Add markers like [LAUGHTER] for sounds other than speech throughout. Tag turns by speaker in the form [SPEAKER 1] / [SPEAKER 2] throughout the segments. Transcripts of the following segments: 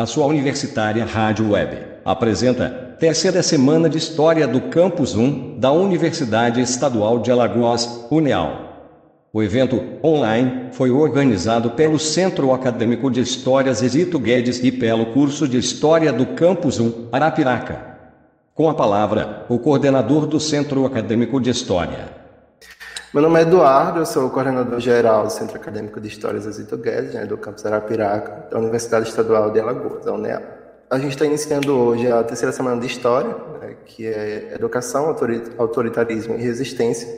[SPEAKER 1] A sua universitária Rádio Web apresenta terceira semana de História do Campus 1 da Universidade Estadual de Alagoas, UNEAL. O evento, online, foi organizado pelo Centro Acadêmico de História Zezito Guedes e pelo curso de História do Campus 1, Arapiraca. Com a palavra, o coordenador do Centro Acadêmico de História.
[SPEAKER 2] Meu nome é Eduardo, eu sou coordenador geral do Centro Acadêmico de Histórias Zezito Guedes, né, do campus Arapiraca, da Universidade Estadual de Alagoas, a UNEA. A gente está iniciando hoje a terceira semana de História, né, que é Educação, Autoritarismo e Resistência.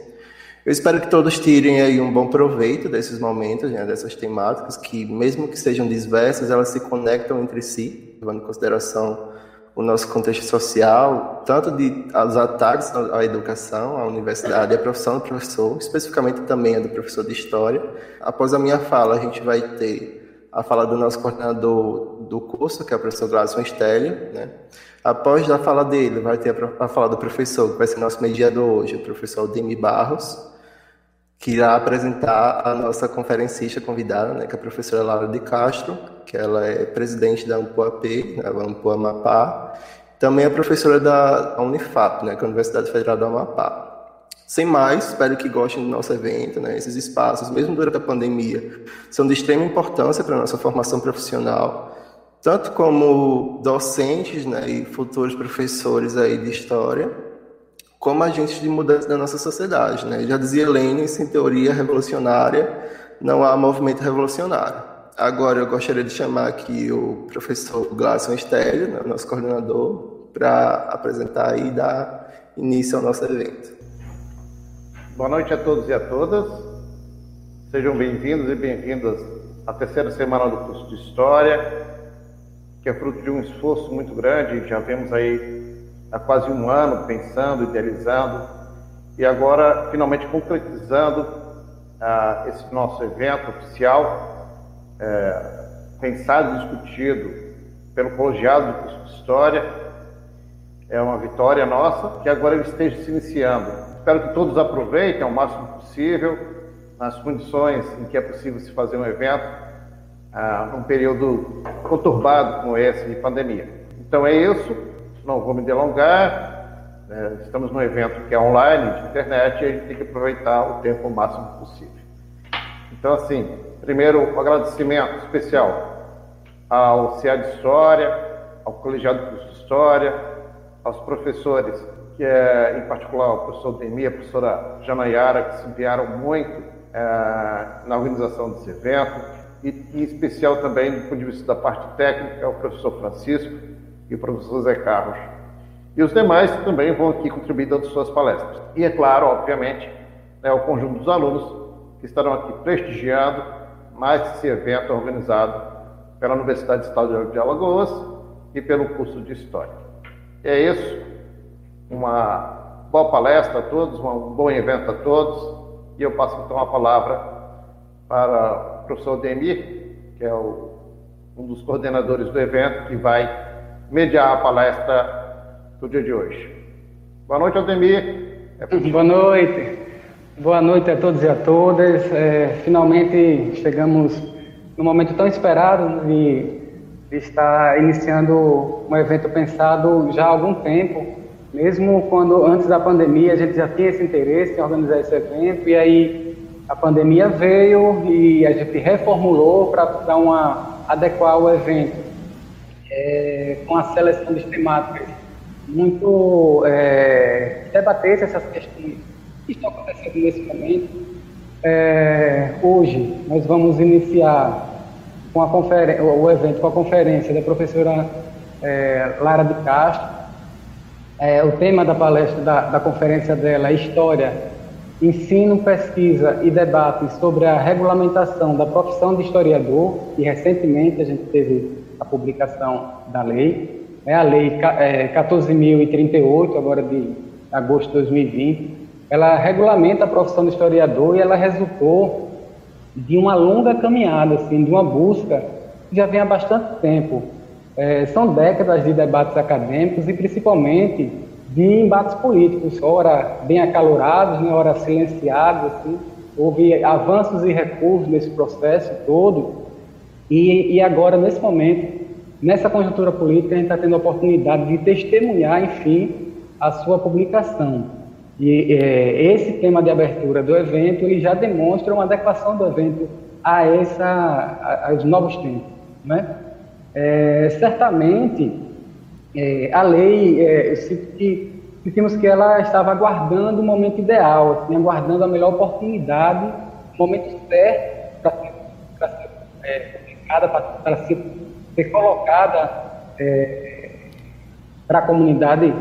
[SPEAKER 2] Eu espero que todos tirem aí um bom proveito desses momentos, né, dessas temáticas, que mesmo que sejam diversas, elas se conectam entre si, levando em consideração o nosso contexto social, tanto de os ataques à educação, à universidade, à profissão do professor, especificamente também a do professor de história. Após a minha fala, a gente vai ter a fala do nosso coordenador do curso, que é o professor Gladson Stélio, né? Após a fala dele, vai ter a fala do professor, que vai ser nosso mediador hoje, o professor Demi Barros, que irá apresentar a nossa conferencista convidada, né, que é a professora Laura de Castro, que ela é presidente da UMPUAP, né, UMPUA Amapá, também é professora da Unifap, né, que é a Universidade Federal do Amapá. Sem mais, espero que gostem do nosso evento, né, esses espaços, mesmo durante a pandemia, são de extrema importância para a nossa formação profissional, tanto como docentes né, e futuros professores aí de história, como agentes de mudança da nossa sociedade. Né? Já dizia Lenin, sem teoria revolucionária, não há movimento revolucionário. Agora eu gostaria de chamar aqui o professor Glasson Estélio, né, nosso coordenador, para apresentar e dar início ao nosso evento.
[SPEAKER 3] Boa noite a todos e a todas. Sejam bem-vindos e bem-vindas à terceira semana do curso de História, que é fruto de um esforço muito grande. Já vemos aí há quase um ano pensando, idealizando e agora finalmente concretizando ah, esse nosso evento oficial, é, pensado e discutido pelo colegiado do curso de História. É uma vitória nossa que agora ele esteja se iniciando. Espero que todos aproveitem ao máximo possível nas condições em que é possível se fazer um evento ah, num período conturbado como esse de pandemia. Então é isso não vou me delongar, né? estamos num evento que é online, de internet, e a gente tem que aproveitar o tempo o máximo possível. Então, assim, primeiro, um agradecimento especial ao CA de História, ao Colegiado de História, aos professores, que é, em particular o professor Demi, a professora Janayara, que se enviaram muito é, na organização desse evento, e em especial também, do ponto de vista da parte técnica, o professor Francisco, e o professor Zé Carlos. E os demais também vão aqui contribuir dando suas palestras. E é claro, obviamente, né, o conjunto dos alunos que estarão aqui prestigiando mais esse evento organizado pela Universidade Estadual de Alagoas e pelo curso de História. É isso. Uma boa palestra a todos, um bom evento a todos. E eu passo então a palavra para o professor Demir, que é o, um dos coordenadores do evento, que vai mediar a palestra do dia de hoje. Boa noite, Aldemir.
[SPEAKER 4] É Boa noite. Boa noite a todos e a todas. É, finalmente chegamos no momento tão esperado de, de, estar iniciando um evento pensado já há algum tempo, mesmo quando antes da pandemia a gente já tinha esse interesse em organizar esse evento e aí a pandemia veio e a gente reformulou para dar uma adequar o evento é, com a seleção de temáticas muito é, essas questões que estão acontecendo nesse momento. É, hoje nós vamos iniciar com a o evento com a conferência da professora é, Lara de Castro. É, o tema da palestra da, da conferência dela é História, Ensino, Pesquisa e Debate sobre a regulamentação da profissão de historiador, e recentemente a gente teve a publicação da lei, é a lei é, 14.038, agora de agosto de 2020, ela regulamenta a profissão de historiador e ela resultou de uma longa caminhada, assim, de uma busca que já vem há bastante tempo. É, são décadas de debates acadêmicos e principalmente de embates políticos, ora bem acalorados, né, ora silenciados, assim. houve avanços e recursos nesse processo todo, e, e agora, nesse momento, nessa conjuntura política, a gente está tendo a oportunidade de testemunhar, enfim, a sua publicação. E é, esse tema de abertura do evento ele já demonstra uma adequação do evento a essa, a, aos novos tempos. Né? É, certamente, é, a lei, é, que, sentimos que ela estava aguardando o momento ideal, assim, aguardando a melhor oportunidade, o momento certo para ser, é, para ser, ser colocada é, para a comunidade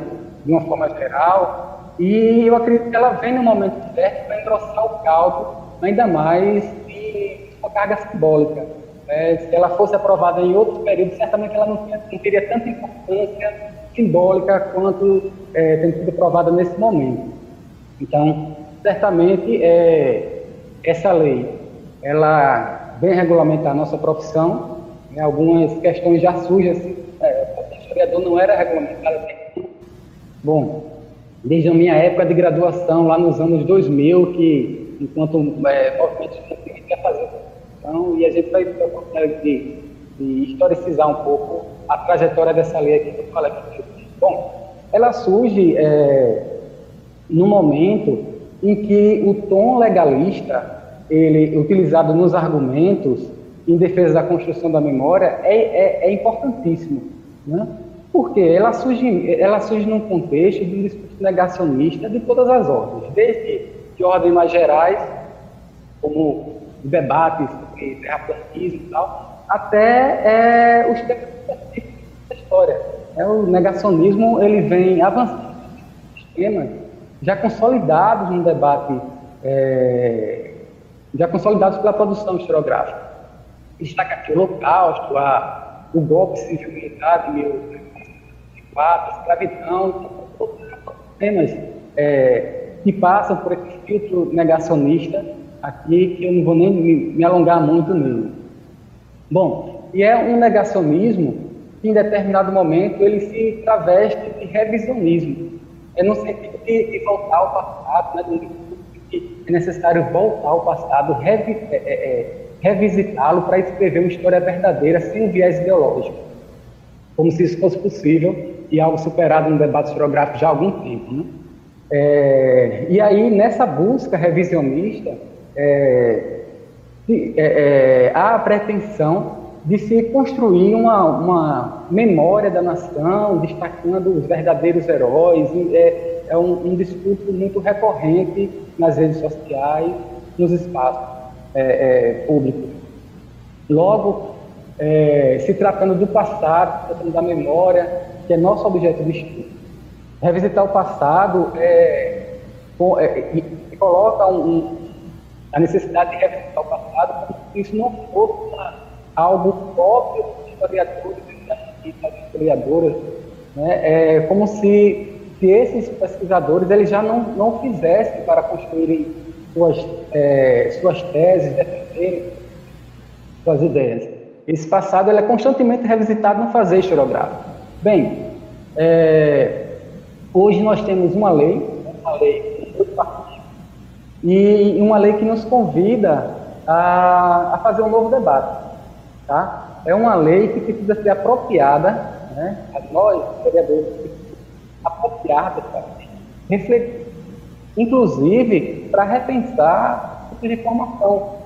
[SPEAKER 4] de uma forma geral. E eu acredito que ela vem no momento certo para engrossar o caldo, ainda mais de uma carga simbólica. É, se ela fosse aprovada em outro período, certamente ela não, tinha, não teria tanta importância simbólica quanto é, tem sido aprovada nesse momento. Então, certamente, é, essa lei, ela vem regulamentar a nossa profissão, né, algumas questões já surgem, assim, é, o historiador não era regulamentado. Bom, desde a minha época de graduação, lá nos anos 2000, que enquanto é, movimento quer fazer então, e a gente vai ter a oportunidade de, de historicizar um pouco a trajetória dessa lei aqui que eu falei aqui. Bom, ela surge é, no momento em que o tom legalista, ele utilizado nos argumentos em defesa da construção da memória, é, é, é importantíssimo. Né? Porque ela surge, ela surge num contexto de um discurso negacionista de todas as ordens, desde de ordens mais gerais, como debates sobre terraplanismo e tal, até é, os temas da história. É, o negacionismo ele vem avançando temas já consolidados no debate, é, já consolidados pela produção historiográfica. Destaca aqui o Holocausto, a, o golpe civil-militar de 1904, a escravidão, temas é, que passam por esse filtro negacionista aqui que eu não vou nem me, me alongar muito nele. Bom, e é um negacionismo que em determinado momento ele se traveste de revisionismo. É no sentido de, de voltar ao passado, né, que é necessário voltar ao passado, revi, é, é, é, revisitá-lo para escrever uma história verdadeira sem viés ideológico. Como se isso fosse possível e algo superado no debate historiográfico já há algum tempo. Né? É, e aí, nessa busca revisionista, é, é, é, há a pretensão de se construir uma, uma, memória da nação, destacando os verdadeiros heróis. É, é um, um, discurso muito recorrente nas redes sociais, nos espaços é, é, públicos. Logo, é, se tratando do passado, se tratando da memória, que é nosso objeto de estudo. Revisitar o passado é, coloca um, a necessidade de revisitar o passado, como isso não fosse algo próprio dos historiadores e das historiadoras, né? é como se, se esses pesquisadores eles já não, não fizessem para construírem suas, é, suas teses, defenderem suas ideias. Esse passado ele é constantemente revisitado no fazer historiográfico. Bem, é, hoje nós temos uma lei, uma lei e uma lei que nos convida a, a fazer um novo debate. Tá? É uma lei que precisa ser apropriada, né? nós, vereadores, apropriada para refletir, inclusive para repensar o tipo de formação.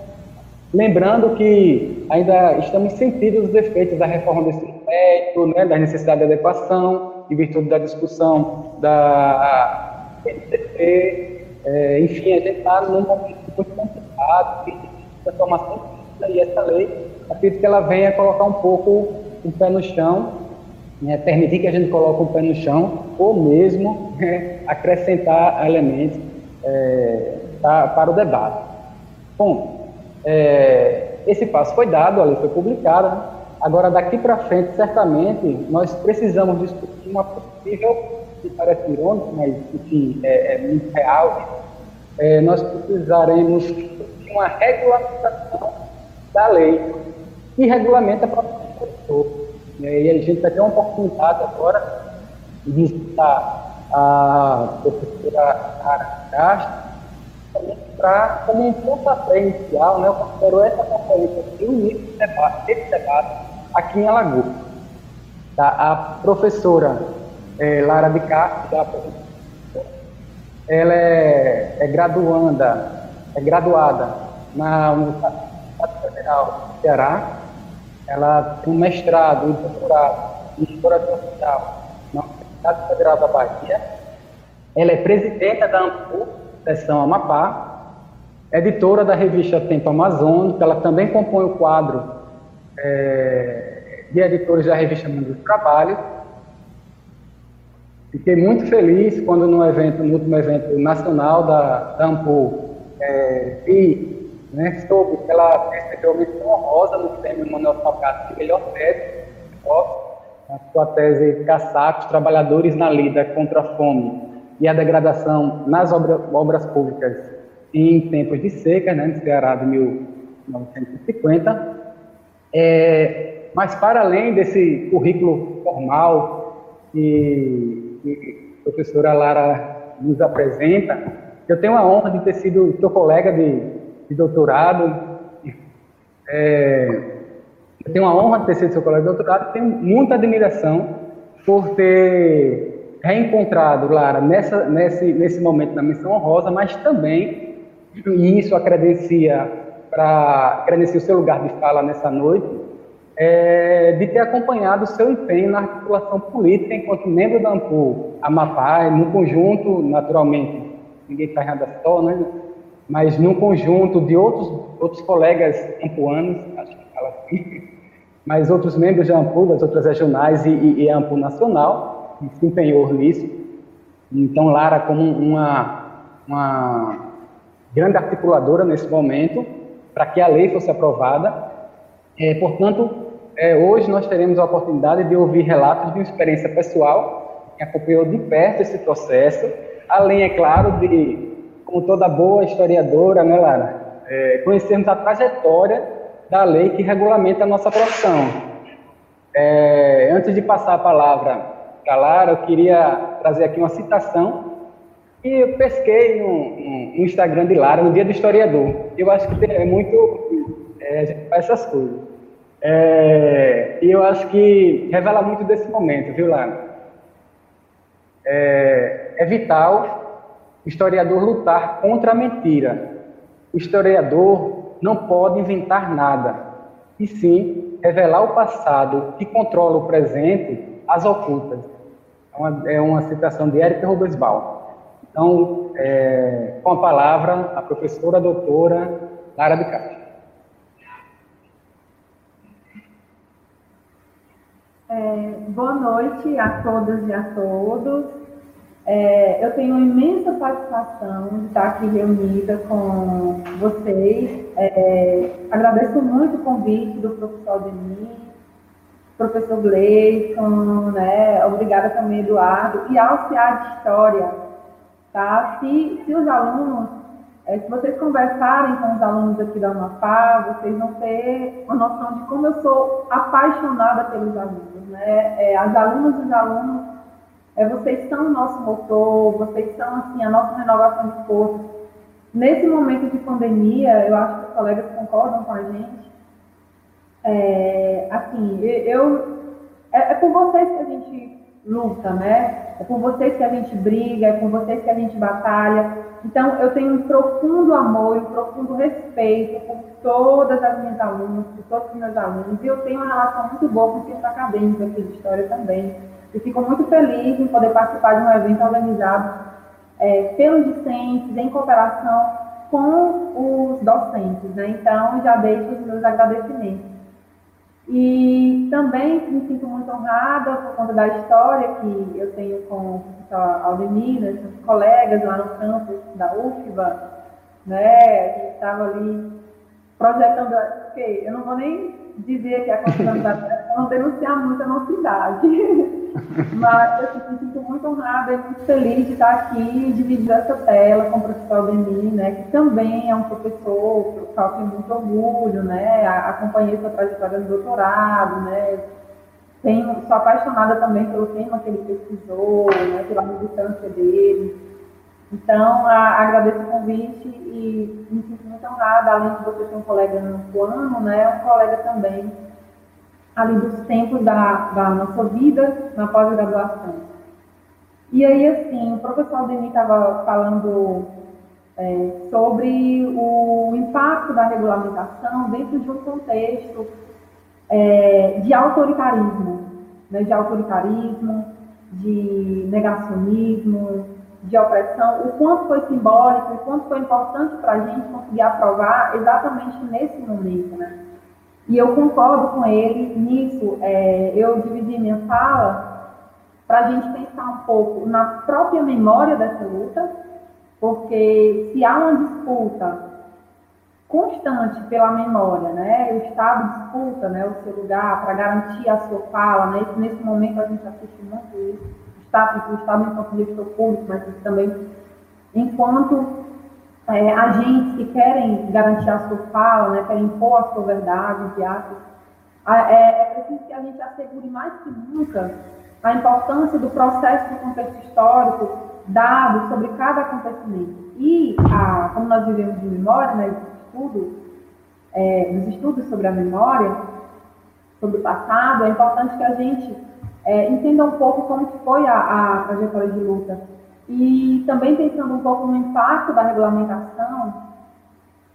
[SPEAKER 4] Lembrando que ainda estamos sentindo os efeitos da reforma do ensino médio, né, da necessidade de adequação, em virtude da discussão da NCP, é, enfim, a gente está num momento muito complicado, de transformação e essa lei, acredito que ela venha colocar um pouco o pé no chão, né, permitir que a gente coloque o pé no chão, ou mesmo né, acrescentar elementos é, pra, para o debate. Bom, é, esse passo foi dado, a lei foi publicada, agora daqui para frente, certamente, nós precisamos discutir uma possível que parece irônico, mas enfim, é, é muito real, é, nós precisaremos de uma regulamentação da lei que regulamenta a própria professor. E a gente vai ter uma oportunidade agora de visitar a professora Ara Castro para, como um pontapé inicial, né, eu considero essa conferência o início desse debate, desse debate aqui em Alagoas. Tá? A professora é, Lara de Castro, ela é, é graduanda, é graduada na Universidade Federal do Ceará. Ela tem um mestrado e doutorado em História Social na Universidade Federal da Bahia. Ela é presidenta da AMPU, seção Amapá, editora da revista Tempo Amazônico, ela também compõe o quadro é, de editores da revista Mundo do Trabalho. Fiquei muito feliz quando no evento, no último evento nacional da, da AMPU, é, vi, né, soube que ela recebeu a menção honrosa no prêmio Manuel Salgado de melhor tese, a sua tese Caçacos, Trabalhadores na Lida contra a Fome e a Degradação nas obra, Obras Públicas em tempos de seca, né, no Ceará de 1950. É, mas, para além desse currículo formal que, que a professora Lara nos apresenta, eu tenho a honra de ter sido seu colega de, de doutorado. É, eu tenho a honra de ter sido seu colega de doutorado, tenho muita admiração por ter reencontrado Lara nessa, nesse, nesse momento da missão honrosa, mas também e isso acredencia para credencia o seu lugar de fala nessa noite, é, de ter acompanhado o seu empenho na articulação política enquanto membro da AMPU, Amapá, no conjunto, naturalmente, ninguém faz nada só, né? Mas num conjunto de outros, outros colegas ampuanos, acho que fala assim, [LAUGHS] mas outros membros da AMPU, das outras regionais e, e, e AMPU nacional, que se empenhou nisso. Então, Lara, como uma, uma grande articuladora nesse momento para que a lei fosse aprovada. É, portanto, é, hoje nós teremos a oportunidade de ouvir relatos de uma experiência pessoal que acompanhou de perto esse processo, além, é claro, de, como toda boa historiadora, né, Lara, é, conhecermos a trajetória da lei que regulamenta a nossa profissão. É, antes de passar a palavra para Lara, eu queria trazer aqui uma citação e eu pesquei no, no, Instagram de Lara, no dia do historiador. Eu acho que é muito. É, a gente faz essas coisas. É, e eu acho que revela muito desse momento, viu, Lara? É, é vital historiador lutar contra a mentira. O historiador não pode inventar nada, e sim revelar o passado que controla o presente às ocultas. É uma, é uma citação de Érica Rubensbaum. Então, é, com a palavra, a professora a doutora Lara de Castro.
[SPEAKER 5] É, boa noite a todas e a todos. É, eu tenho imensa satisfação de estar aqui reunida com vocês. É, agradeço muito o convite do professor Denis, professor Gleison, né? obrigada também, Eduardo, e ao CIA de História, Tá? Se, se os alunos, é, se vocês conversarem com os alunos aqui da Amapá, vocês vão ter uma noção de como eu sou apaixonada pelos alunos. Né? É, as alunas e os alunos, é, vocês são o nosso motor, vocês são assim, a nossa renovação de forças. Nesse momento de pandemia, eu acho que os colegas concordam com a gente. É, assim, eu, é, é por vocês que a gente luta, né? É por vocês que a gente briga, é por vocês que a gente batalha. Então, eu tenho um profundo amor, um profundo respeito por todas as minhas alunas, por todos os meus alunos, e eu tenho uma relação muito boa com o centro acadêmico aqui de História também. E fico muito feliz em poder participar de um evento organizado é, pelos discentes, em cooperação com os docentes. Né? Então, já deixo os meus agradecimentos. E também me sinto muito honrada por conta da história que eu tenho com o professor Aldemir, né, os colegas lá no campus da UFBA, né? A gente estava ali projetando, porque eu não vou nem dizer que a continuidade não denunciar muito a nossa idade. [LAUGHS] Mas eu me sinto muito honrada e muito feliz de estar aqui dividindo essa tela com o professor Aldemir, né, que também é um professor, por qual tenho muito orgulho, né, acompanhei sua trajetória no doutorado, né, tenho, sou apaixonada também pelo tema que ele pesquisou, né, pela militância dele. Então, a, agradeço o convite e me sinto muito honrada, além de você ser um colega no ano, né, um colega também ali dos tempos da, da nossa vida na pós-graduação. E aí, assim, o professor Aldemir estava falando é, sobre o impacto da regulamentação dentro de um contexto é, de autoritarismo, né, de autoritarismo, de negacionismo, de opressão, o quanto foi simbólico, o quanto foi importante para a gente conseguir aprovar exatamente nesse momento, né? E eu concordo com ele nisso. É, eu dividi minha fala para a gente pensar um pouco na própria memória dessa luta, porque se há uma disputa constante pela memória, né? O Estado disputa, né, o seu lugar para garantir a sua fala, né? Nesse momento a gente assiste muito isso. O Estado, o Estado enquanto gestor público, mas também enquanto é, agentes que querem garantir a sua fala, né, querem impor a sua verdade, entre aspas, é, é preciso que a gente assegure mais que nunca a importância do processo do contexto histórico dado sobre cada acontecimento. E, a, como nós vivemos de memória, né, estudos, é, nos estudos sobre a memória, sobre o passado, é importante que a gente é, entenda um pouco como foi a, a trajetória de luta e também pensando um pouco no impacto da regulamentação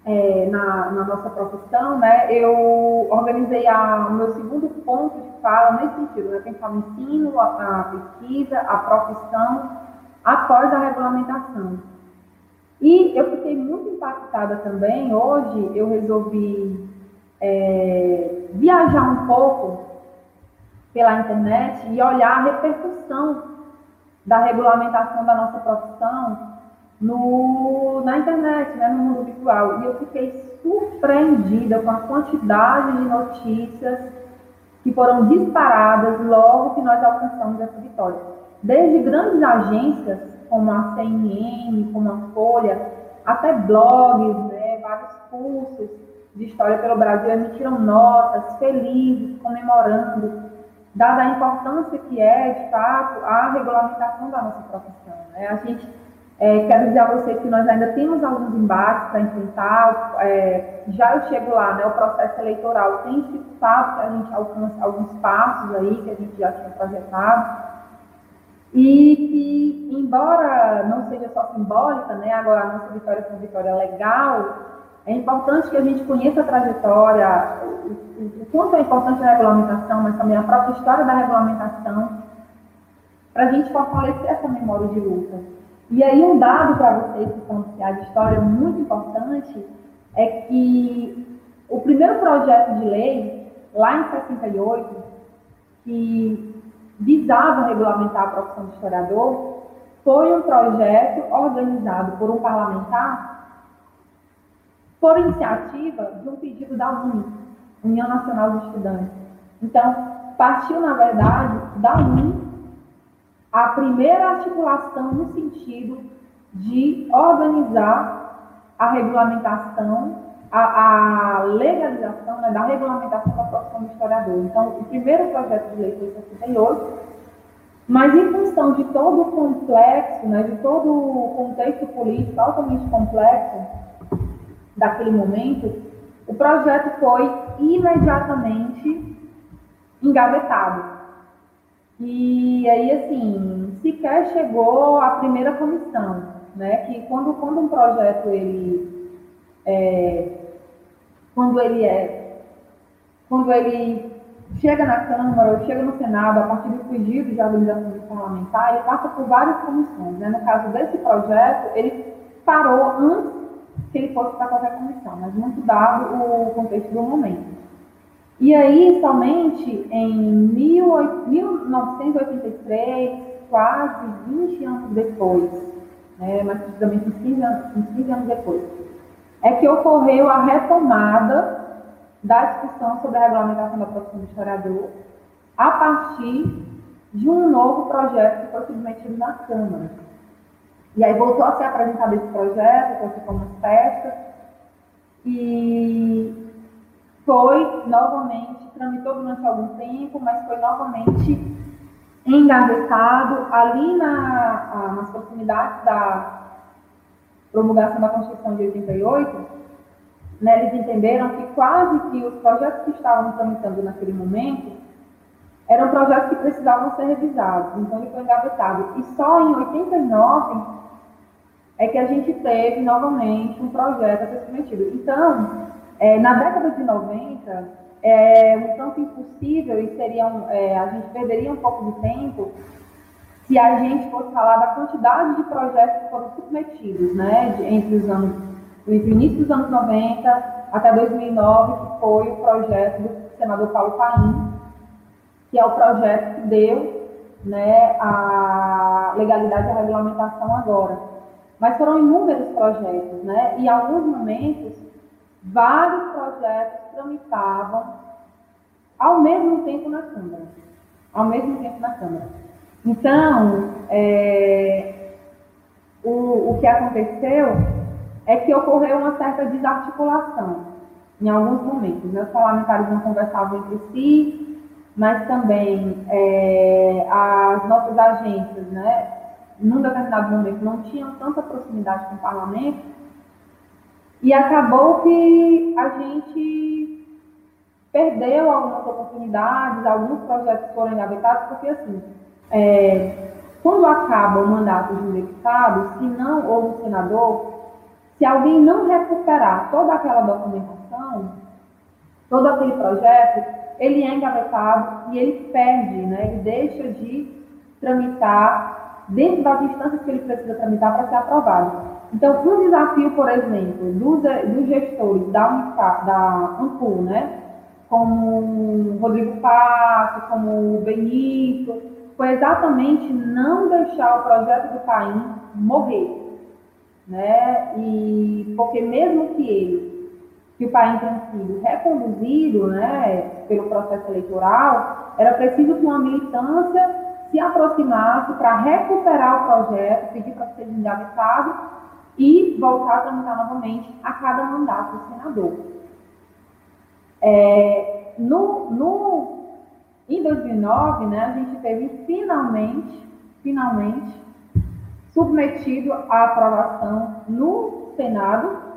[SPEAKER 5] é, na, na, nossa profissão, né, eu organizei a, o meu segundo ponto de fala nesse sentido, né, pensar no ensino, a, a pesquisa, a profissão após a regulamentação. E eu fiquei muito impactada também, hoje eu resolvi é, viajar um pouco pela internet e olhar a repercussão da regulamentação da nossa profissão no, na internet, né, no mundo virtual. E eu fiquei surpreendida com a quantidade de notícias que foram disparadas logo que nós alcançamos essa vitória. Desde grandes agências, como a CNN, como a Folha, até blogs, né, vários cursos de história pelo Brasil emitiram notas felizes, comemorando dada a importância que é, de fato, a regulamentação da nossa profissão. Né? A gente, é, dizer a você que nós ainda temos alguns embates para enfrentar, é, já eu chego lá, né, o processo eleitoral tem dificultado que a gente alcance alguns passos aí que a gente já tinha projetado, e que, embora não seja só simbólica, né, agora a nossa vitória foi uma vitória legal, é importante que a gente conheça a trajetória, o, o quanto é importante a regulamentação, mas também a própria história da regulamentação, para a gente fortalecer essa memória de luta. E aí um dado para vocês que são de história muito importante é que o primeiro projeto de lei, lá em 68, que visava regulamentar a profissão de historiador, foi um projeto organizado por um parlamentar por iniciativa de um pedido da UNE, União Nacional de Estudantes. Então, partiu, na verdade, da UNE a primeira articulação no sentido de organizar a regulamentação, a, a legalização né, da regulamentação da profissão de historiador. Então, o primeiro projeto de lei foi em 68, mas em função de todo o complexo, né, de todo o contexto político altamente complexo, daquele momento, o projeto foi imediatamente engavetado. E aí, assim, sequer chegou à primeira comissão, né? Que quando, quando um projeto, ele é, quando ele é, quando ele chega na Câmara ou chega no Senado, a partir do pedido de organização parlamentar, ele passa por várias comissões, né? No caso desse projeto, ele parou antes que ele fosse para qualquer comissão, mas muito dado o contexto do momento. E aí, somente em 1983, quase 20 anos depois, né, mais precisamente uns 15 anos, uns 15 anos depois, é que ocorreu a retomada da discussão sobre a regulamentação da profissão de historiador a partir de um novo projeto que foi submetido na Câmara. E aí voltou a ser apresentado esse projeto, foi como festa, e foi novamente, tramitou durante algum tempo, mas foi novamente engavetado ali na, nas proximidades da promulgação da Constituição de 88, né, eles entenderam que quase que os projetos que estavam tramitando naquele momento eram projetos que precisavam ser revisados, então ele foi engavetado. E só em 89 é que a gente teve novamente um projeto a ser submetido. Então, é, na década de 90, é um tanto impossível e seria um, é, a gente perderia um pouco de tempo se a gente fosse falar da quantidade de projetos que foram submetidos, né, de, entre os anos, entre o início dos anos 90 até 2009, que foi o projeto do senador Paulo Paim, que é o projeto que deu né, a legalidade e a regulamentação agora. Mas foram inúmeros projetos, né? E em alguns momentos, vários projetos tramitavam ao mesmo tempo na Câmara. Ao mesmo tempo na Câmara. Então, é, o, o que aconteceu é que ocorreu uma certa desarticulação em alguns momentos. Né? Os parlamentares não conversavam entre si, mas também é, as nossas agências, né, num determinado momento, não tinham tanta proximidade com o parlamento, e acabou que a gente perdeu algumas oportunidades, alguns projetos foram engavetados, porque assim, é, quando acaba o mandato de um deputado, se não, ou um senador, se alguém não recuperar toda aquela documentação, todo aquele projeto, ele é engavetado e ele perde, né? ele deixa de tramitar dentro das instâncias que ele precisa tramitar para ser aprovado. Então, um desafio, por exemplo, dos, dos gestores da, Unifa, da Ampul, né? como o Rodrigo Passo, como o Benito, foi exatamente não deixar o projeto do Paim morrer. Né? E porque mesmo que ele que o país tenha sido reconduzido né, pelo processo eleitoral, era preciso que uma militância se aproximasse para recuperar o projeto, pedir para seja engavetado e voltar a tramitar novamente a cada mandato do senador. É, no, no, em 2009, né, a gente teve finalmente, finalmente, submetido à aprovação no Senado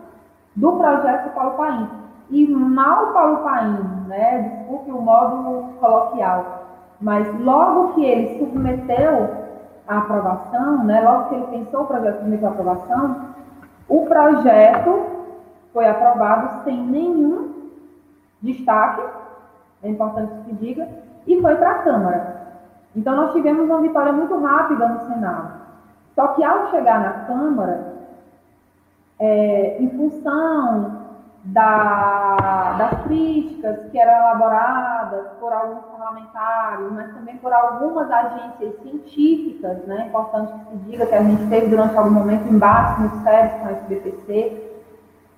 [SPEAKER 5] do projeto Paulo Paim. E mal Paulo Paim, né, desculpe o modo coloquial, mas logo que ele submeteu a aprovação, né, logo que ele pensou o projeto submeteu a aprovação, o projeto foi aprovado sem nenhum destaque, é importante que se diga, e foi para a Câmara. Então nós tivemos uma vitória muito rápida no Senado. Só que ao chegar na Câmara, é, em função da, das críticas que eram elaboradas por alguns parlamentares, mas também por algumas agências científicas, né? importante que se diga que a gente teve durante algum momento embates muito sérios com a SBPC.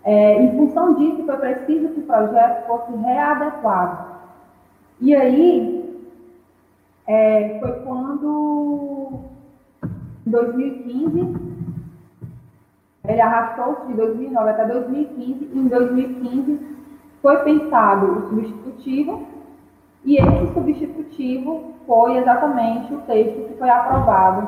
[SPEAKER 5] É, em função disso, foi preciso que o projeto fosse readequado. E aí, é, foi quando, em 2015, ele arrastou-se de 2009 até 2015, e em 2015 foi pensado o substitutivo, e esse substitutivo foi exatamente o texto que foi aprovado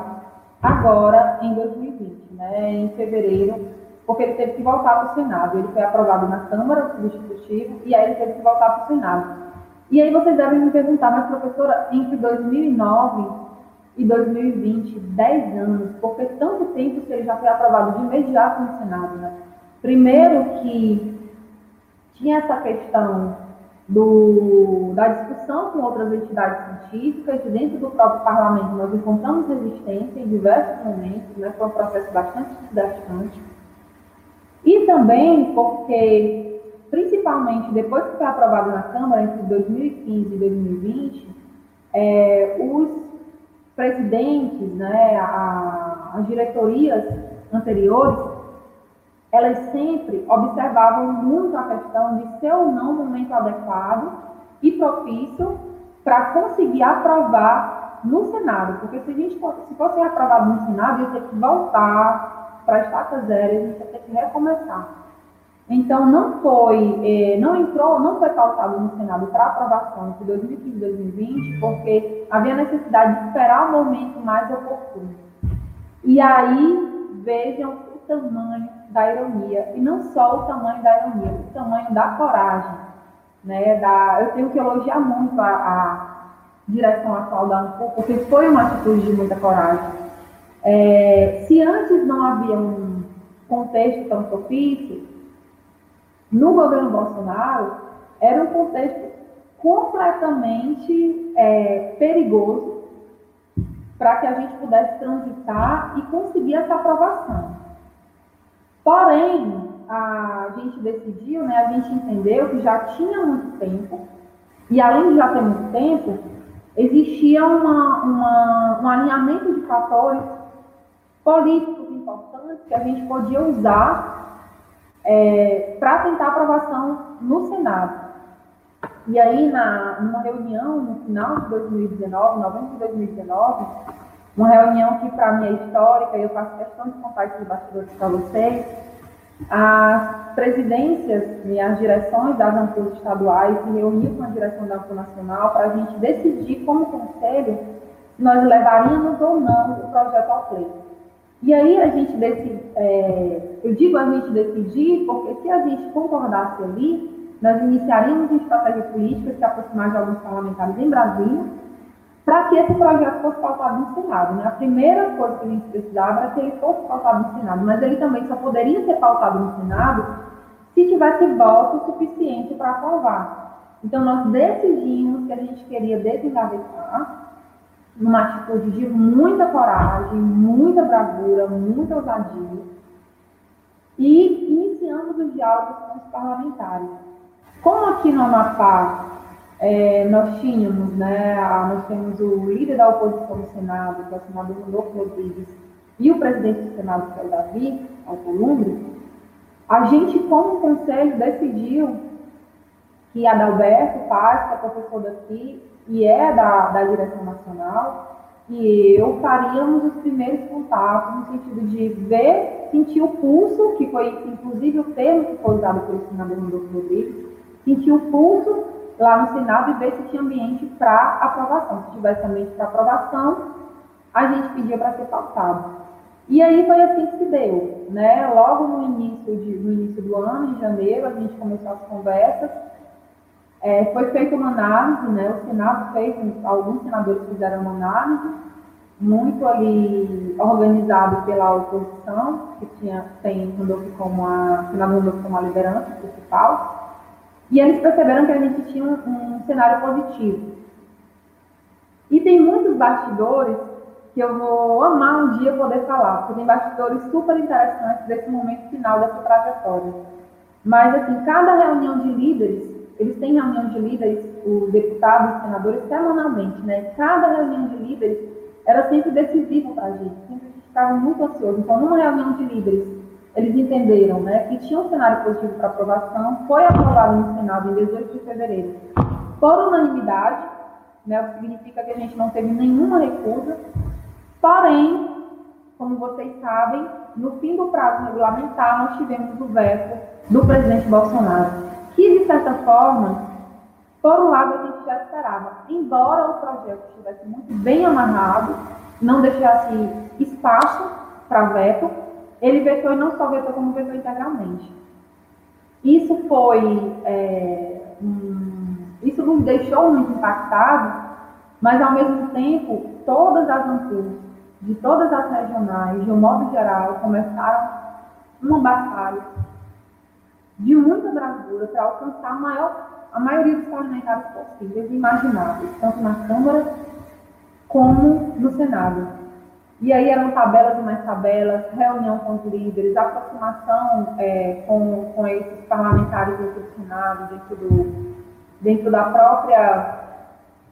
[SPEAKER 5] agora em 2020, né, em fevereiro, porque ele teve que voltar para o Senado. Ele foi aprovado na Câmara, o substitutivo, e aí ele teve que voltar para o Senado. E aí vocês devem me perguntar, mas professora, entre 2009 e 2020, 10 anos, porque tanto tempo que ele já foi aprovado de imediato no Senado. Né? Primeiro que tinha essa questão do, da discussão com outras entidades científicas, dentro do próprio parlamento nós encontramos resistência em diversos momentos, né? foi um processo bastante desgastante. E também porque, principalmente depois que foi aprovado na Câmara, entre 2015 e 2020, é, os presidentes, né, as diretorias anteriores, elas sempre observavam muito a questão de ser ou não o momento adequado e propício para conseguir aprovar no Senado, porque se a gente se fosse aprovado no Senado, ia ter que voltar para a estaca zero, ia ter que recomeçar. Então, não foi, eh, não entrou, não foi pautado no Senado para aprovação de 2015 e 2020, porque havia necessidade de esperar o momento mais oportuno. E aí, vejam o tamanho da ironia. E não só o tamanho da ironia, o tamanho da coragem. Né? Da, eu tenho que elogiar muito a, a direção atual da ANCU, porque foi uma atitude de muita coragem. É, se antes não havia um contexto tão propício, no governo Bolsonaro, era um contexto completamente é, perigoso para que a gente pudesse transitar e conseguir essa aprovação. Porém, a gente decidiu, né, a gente entendeu que já tinha muito tempo, e além de já ter muito tempo, existia uma, uma, um alinhamento de fatores políticos importantes que a gente podia usar é, para tentar aprovação no Senado. E aí, na, numa reunião no final de 2019, novembro de 2019, uma reunião que para mim é histórica, e eu faço questão de contar esses bastidores para vocês, as presidências e as direções das ANPUs estaduais se reuniram com a direção da ANPU nacional para a gente decidir como conselho se nós levaríamos ou não o projeto ao pleito. E aí a gente decide, é, eu digo a gente decidir porque se a gente concordasse ali, nós iniciaríamos uma estratégia política que aproximasse de alguns parlamentares em Brasília, para que esse projeto fosse pautado no Senado. Né? A primeira coisa que a gente precisava era que ele fosse pautado no Senado, mas ele também só poderia ser pautado no Senado se tivesse voto suficiente para aprovar. Então, nós decidimos que a gente queria desengavetar numa atitude de muita coragem, muita bravura, muita ousadia, e iniciamos os diálogos com os parlamentares. Como aqui no Amapá é, nós tínhamos, né, nós temos o líder da oposição no Senado, que é o senador Rodolfo Rodrigues, e o presidente do Senado, que é o Davi Alcolumbre, a gente, como conselho, decidiu que Adalberto Paz, que é professor daqui e é da, da direção nacional, e eu faríamos os primeiros contatos no sentido de ver, sentir o pulso, que foi inclusive o termo que foi usado pelo senador Rodolfo Rodrigues, sentir o pulso lá no Senado e ver se tinha ambiente para aprovação. Se tivesse ambiente para aprovação, a gente pedia para ser pautado. E aí foi assim que se deu, né? Logo no início, de, no início do ano, em janeiro, a gente começou as conversas. É, foi feita uma análise, né? O Senado fez, alguns senadores fizeram uma análise, muito ali organizado pela oposição, que tinha, tem Randolfo como a, senador como a liderança principal. E eles perceberam que a gente tinha um, um cenário positivo. E tem muitos bastidores que eu vou amar um dia poder falar, porque tem bastidores super interessantes desse momento final dessa trajetória. Mas, assim, cada reunião de líderes, eles têm reunião de líderes, os deputados e senadores, semanalmente, né? Cada reunião de líderes era sempre decisiva para a gente, sempre a gente ficava muito ansioso. Então, numa reunião de líderes eles entenderam né, que tinha um cenário positivo para aprovação, foi aprovado no Senado em 18 de fevereiro por unanimidade, né, o que significa que a gente não teve nenhuma recusa, porém, como vocês sabem, no fim do prazo regulamentar, nós tivemos o veto do presidente Bolsonaro, que, de certa forma, por um lado, a gente já esperava, embora o projeto estivesse muito bem amarrado, não deixasse espaço para veto, ele vetou e não só vetou, como vetou integralmente. Isso foi. É, isso nos deixou muito impactados, mas ao mesmo tempo, todas as ANCUs, de todas as regionais, de um modo geral, começaram uma batalha de muita bravura para alcançar a, maior, a maioria dos parlamentares possíveis e imagináveis, tanto na Câmara como no Senado. E aí eram tabelas e mais tabelas, reunião com os líderes, aproximação é, com, com esses parlamentares dentro do Senado, dentro, do, dentro da própria,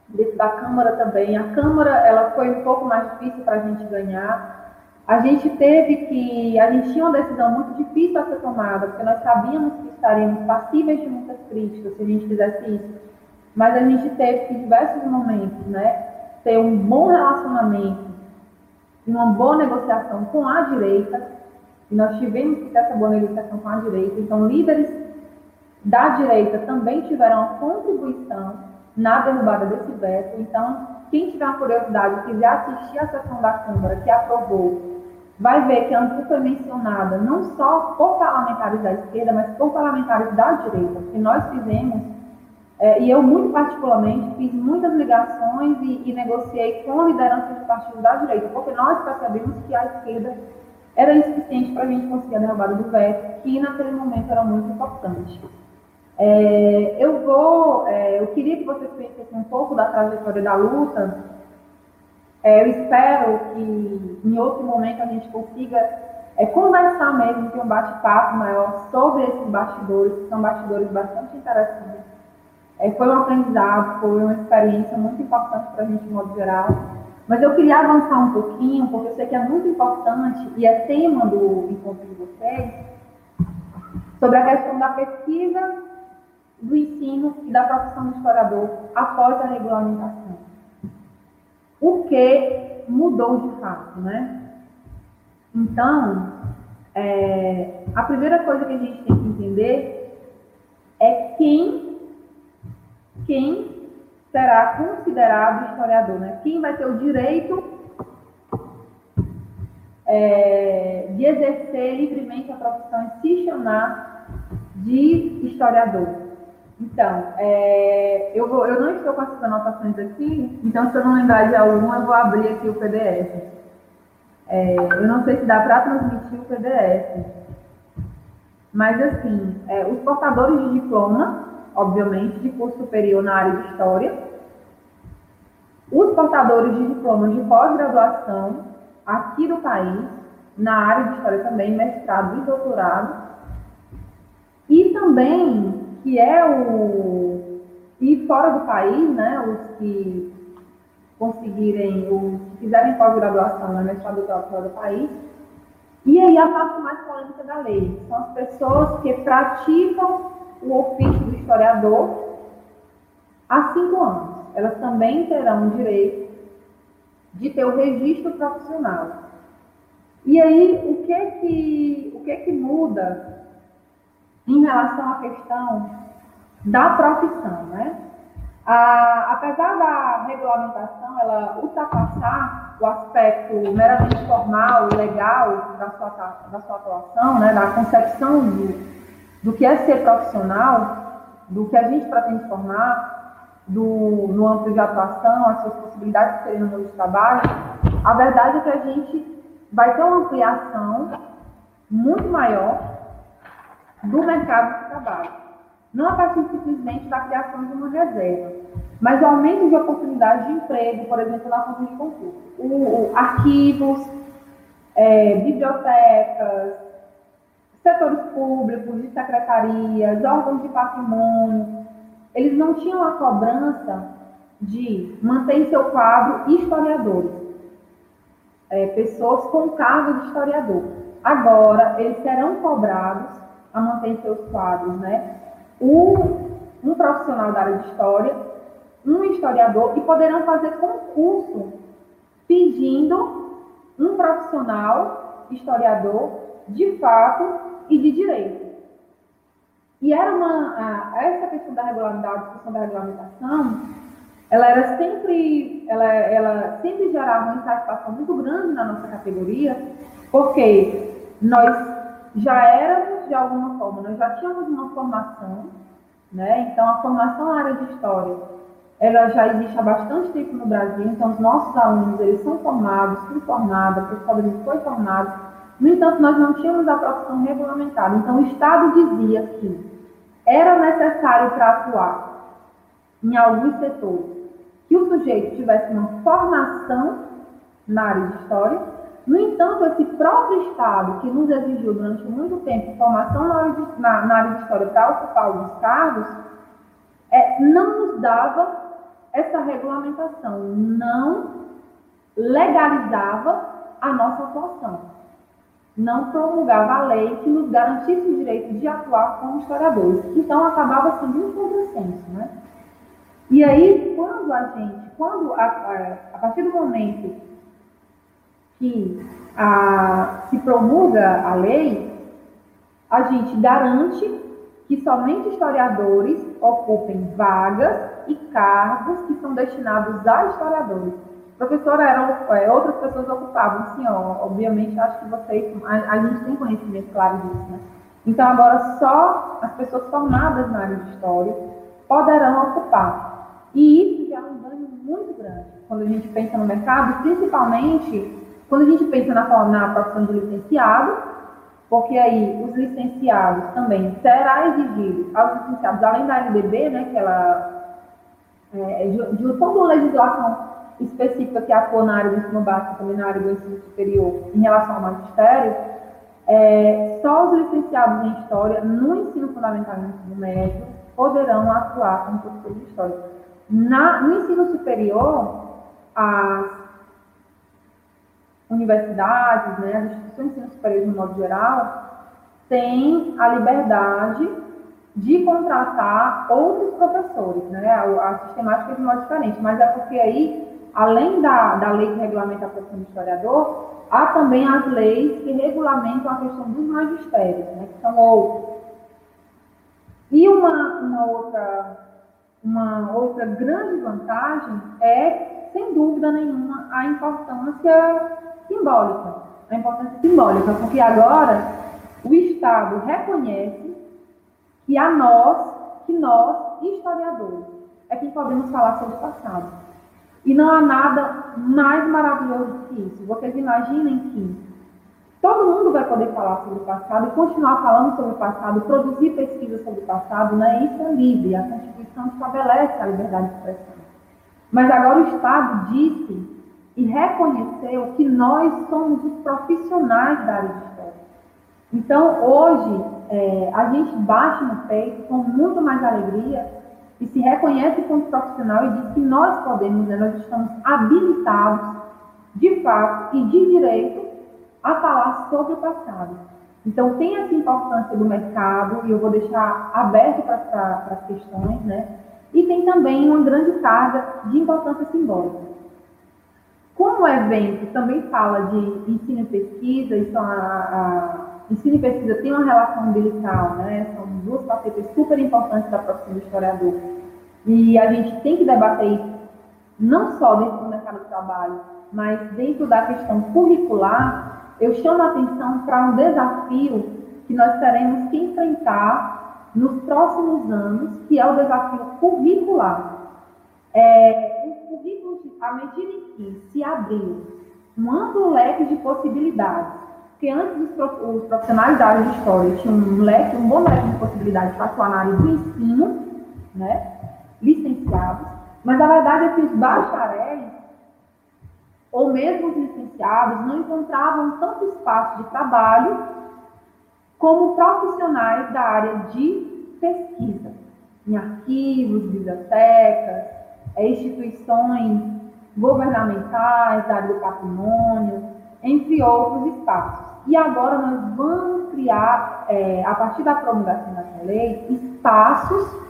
[SPEAKER 5] dentro da Câmara também. A Câmara ela foi um pouco mais difícil para a gente ganhar. A gente teve que, a gente tinha uma decisão muito difícil a ser tomada, porque nós sabíamos que estaríamos passíveis de muitas críticas se a gente fizesse isso. Mas a gente teve que, em diversos momentos, né, ter um bom relacionamento uma boa negociação com a direita, e nós tivemos que ter essa boa negociação com a direita, então líderes da direita também tiveram uma contribuição na derrubada desse veto. Então, quem tiver uma curiosidade, quiser assistir a sessão da Câmara que aprovou vai ver que a ANCU foi mencionada não só por parlamentares da esquerda, mas por parlamentares da direita, que nós fizemos, é, e eu muito particularmente fiz muitas ligações e, e negociei com lideranças de partidos da direita, porque nós percebemos que a esquerda era insuficiente para a gente conseguir a derrubada do veto, que naquele momento era muito importante. É, eu vou, é, eu queria que vocês conhecessem um pouco da trajetória da luta. É, eu espero que em outro momento a gente consiga é, conversar mesmo, ter um bate-papo maior sobre esses bastidores, que são bastidores bastante interessantes. É, foi um aprendizado, foi uma experiência muito importante para a gente, de modo geral. Mas eu queria avançar um pouquinho, porque eu sei que é muito importante e é tema do encontro de vocês, sobre a questão da pesquisa, do ensino e da profissão de historiador após a regulamentação. O que mudou de fato, né? Então, é, a primeira coisa que a gente tem que entender é quem, quem será considerado historiador, né? Quem vai ter o direito é, de exercer livremente a profissão chamar de historiador. Então, é, eu, vou, eu não estou com essas anotações aqui, então se eu não lembrar de alguma, eu vou abrir aqui o PDF. É, eu não sei se dá para transmitir o PDF. Mas, assim, é, os portadores de diploma, obviamente, de curso superior na área de História, os portadores de diplomas de pós-graduação aqui do país, na área de História também, mestrado e doutorado, e também, que é o... e fora do país, né, os que conseguirem, os que fizerem pós-graduação, né, mestrado fora do país, e aí a parte mais polêmica da lei, são as pessoas que praticam o ofício do historiador há cinco anos. Elas também terão o direito de ter o registro profissional. E aí, o que que, o que, que muda em relação à questão da profissão, né? A, apesar da regulamentação ela ultrapassar o aspecto meramente formal, legal da sua, da sua atuação, né, da concepção do, do que é ser profissional, do que a gente pretende formar, do, no âmbito de atuação, as suas possibilidades de serem no mundo de trabalho, a verdade é que a gente vai ter uma ampliação muito maior do mercado de trabalho. Não a partir simplesmente da criação de uma reserva, mas o aumento de oportunidades de emprego, por exemplo, na fonte de concurso. O, o, arquivos, é, bibliotecas, setores públicos, secretarias, órgãos de patrimônio, eles não tinham a cobrança de manter em seu quadro historiadores, é, pessoas com cargo de historiador. Agora, eles serão cobrados a manter seus quadros, né? Um, um profissional da área de história, um historiador, e poderão fazer concurso pedindo um profissional historiador de fato e de direito. E era uma, a, essa questão da regularidade, questão da regulamentação, ela era sempre, ela, ela sempre gerava uma insatisfação muito grande na nossa categoria, porque nós já éramos, de alguma forma, nós já tínhamos uma formação, né? Então, a formação na área de história, ela já existe há bastante tempo no Brasil, então os nossos alunos, eles são formados, fui formada, a professora foi formada, no entanto, nós não tínhamos a profissão regulamentada. Então, o Estado dizia que era necessário para atuar em alguns setores que o sujeito tivesse uma formação na área de história. No entanto, esse próprio Estado, que nos exigiu durante muito tempo formação na área de, na, na área de história para ocupar alguns cargos, é, não nos dava essa regulamentação, não legalizava a nossa atuação não promulgava a lei que nos garantisse o direito de atuar como historiadores. Então, acabava sendo um contrassenso, né? E aí, quando a gente, quando a, a, a partir do momento que a, se promulga a lei, a gente garante que somente historiadores ocupem vagas e cargos que são destinados a historiadores. Professora, eram, é, outras pessoas ocupavam, sim, ó, obviamente, acho que vocês, a, a, gente tem conhecimento claro disso, né? Então, agora só as pessoas formadas na área de história poderão ocupar. E isso já é um ganho muito grande quando a gente pensa no mercado, principalmente quando a gente pensa na, na profissão de licenciado, porque aí os licenciados também será exigido aos licenciados, além da LDB, né, que ela é, de, de toda uma legislação específica que atua na área do ensino básico, também na área do ensino superior, em relação ao magistério, é, só os licenciados em História, no ensino fundamental e no ensino médio, poderão atuar como professores de História. Na, no ensino superior, as universidades, né, as instituições de ensino superior de modo geral, têm a liberdade de contratar outros professores, né, a, a sistemática é de modo diferente, mas é porque aí além da, da lei que regulamenta a profissão de historiador, há também as leis que regulamentam a questão dos magistérios, né, que são outros. E uma, uma, outra, uma outra grande vantagem é, sem dúvida nenhuma, a importância simbólica. A importância simbólica, porque agora o Estado reconhece que a nós, que nós, historiadores, é quem podemos falar sobre o passado. E não há nada mais maravilhoso que isso. Vocês imaginem que todo mundo vai poder falar sobre o passado e continuar falando sobre o passado, produzir pesquisas sobre o passado, né? Isso é livre. A Constituição estabelece a liberdade de expressão. Mas agora o Estado disse e reconheceu que nós somos os profissionais da área de história. Então, hoje, é, a gente bate no peito com muito mais alegria e se reconhece como profissional e diz que nós podemos, né, nós estamos habilitados, de fato e de direito, a falar sobre o passado. Então, tem essa importância do mercado, e eu vou deixar aberto para as questões, né? E tem também uma grande carga de importância simbólica. Como o evento também fala de ensino e pesquisa, então a, a ensino e pesquisa tem uma relação umbilical, né? São duas facetas super importantes da profissão do historiador. E a gente tem que debater isso não só dentro do mercado de trabalho, mas dentro da questão curricular. Eu chamo a atenção para um desafio que nós teremos que enfrentar nos próximos anos, que é o desafio curricular. É, o currículo, à medida em que se abriu um amplo leque de possibilidades porque antes os profissionais da área de história tinham um leque, um bom leque de possibilidades para atuar na área do ensino, né? licenciados, mas a verdade é que os bacharéis, ou mesmo os licenciados, não encontravam tanto espaço de trabalho como profissionais da área de pesquisa, em arquivos, bibliotecas, é, instituições governamentais da área do patrimônio, entre outros espaços. E agora nós vamos criar, é, a partir da promulgação dessa lei, espaços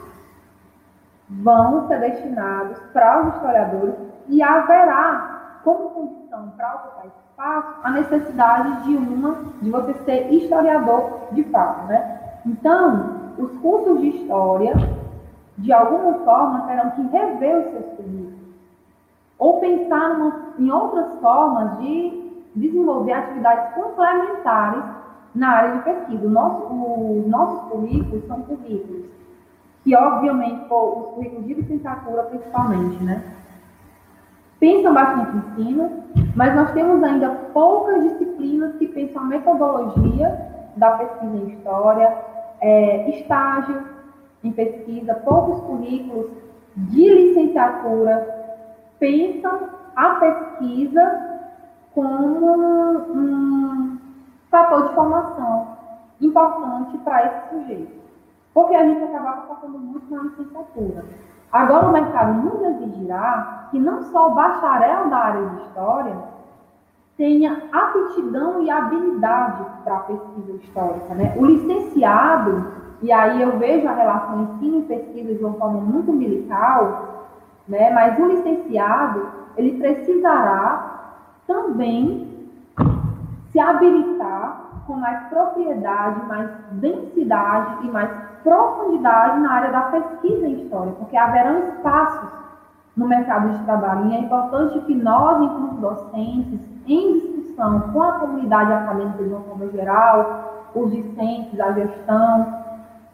[SPEAKER 5] vão ser destinados para os historiadores e haverá como condição para ocupar espaço a necessidade de uma de você ser historiador de fato, né? Então, os cursos de história, de alguma forma, terão que rever os seus currículos ou pensar numa, em outras formas de desenvolver atividades complementares na área de pesquisa. Nosso, os nossos currículos são currículos que, obviamente, os currículos de licenciatura, principalmente, né? Pensam bastante em ensino, mas nós temos ainda poucas disciplinas que pensam a metodologia da pesquisa em história, é, estágio em pesquisa, poucos currículos de licenciatura pensam a pesquisa como um fator de formação importante para esse sujeito. Porque a gente acabava passando muito na licenciatura. Agora o mercado nos exigirá que não só o bacharel da área de história tenha aptidão e habilidade para a pesquisa histórica. Né? O licenciado, e aí eu vejo a relação ensino e pesquisa de uma forma muito umbilical, né? mas o licenciado, ele precisará também se habilitar com mais propriedade, mais densidade e mais profundidade na área da pesquisa em história, porque haverão espaços no mercado de trabalho. E é importante que nós, enquanto docentes, em discussão com a comunidade acadêmica de uma forma geral, os discentes, a gestão,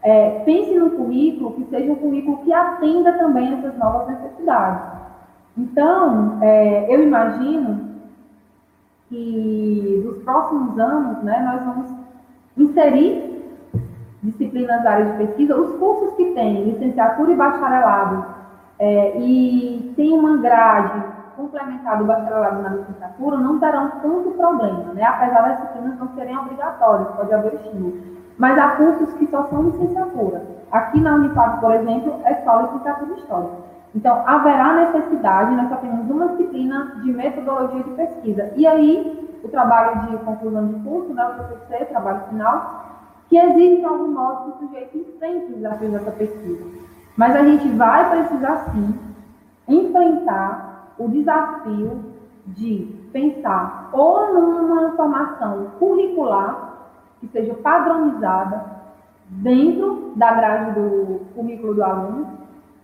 [SPEAKER 5] é, pense no currículo que seja um currículo que atenda também essas novas necessidades. Então, é, eu imagino que nos próximos anos, né, nós vamos inserir disciplinas da área de pesquisa, os cursos que têm licenciatura e bacharelado é, e tem uma grade complementar do bacharelado na licenciatura, não terão tanto problema, né? apesar das disciplinas não serem obrigatórias, pode haver estímulo. Mas há cursos que só são licenciatura. Aqui na Unipab, por exemplo, é só licenciatura de História. Então, haverá necessidade, nós só temos uma disciplina de metodologia de pesquisa. E aí, o trabalho de conclusão de curso, né, o TCC, trabalho final, que existe de algum modo que o sujeito enfrente os desafios dessa pesquisa. Mas a gente vai precisar, sim, enfrentar o desafio de pensar ou numa formação curricular que seja padronizada dentro da grade do currículo do aluno,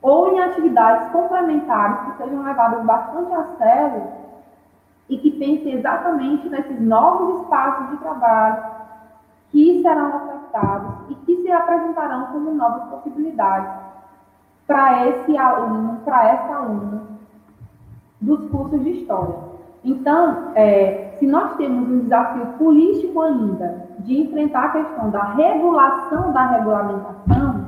[SPEAKER 5] ou em atividades complementares que sejam levadas bastante a sério e que pensem exatamente nesses novos espaços de trabalho que serão ofertados e que se apresentarão como novas possibilidades para esse aluno, para essa aluna dos cursos de História. Então, é, se nós temos um desafio político ainda de enfrentar a questão da regulação da regulamentação,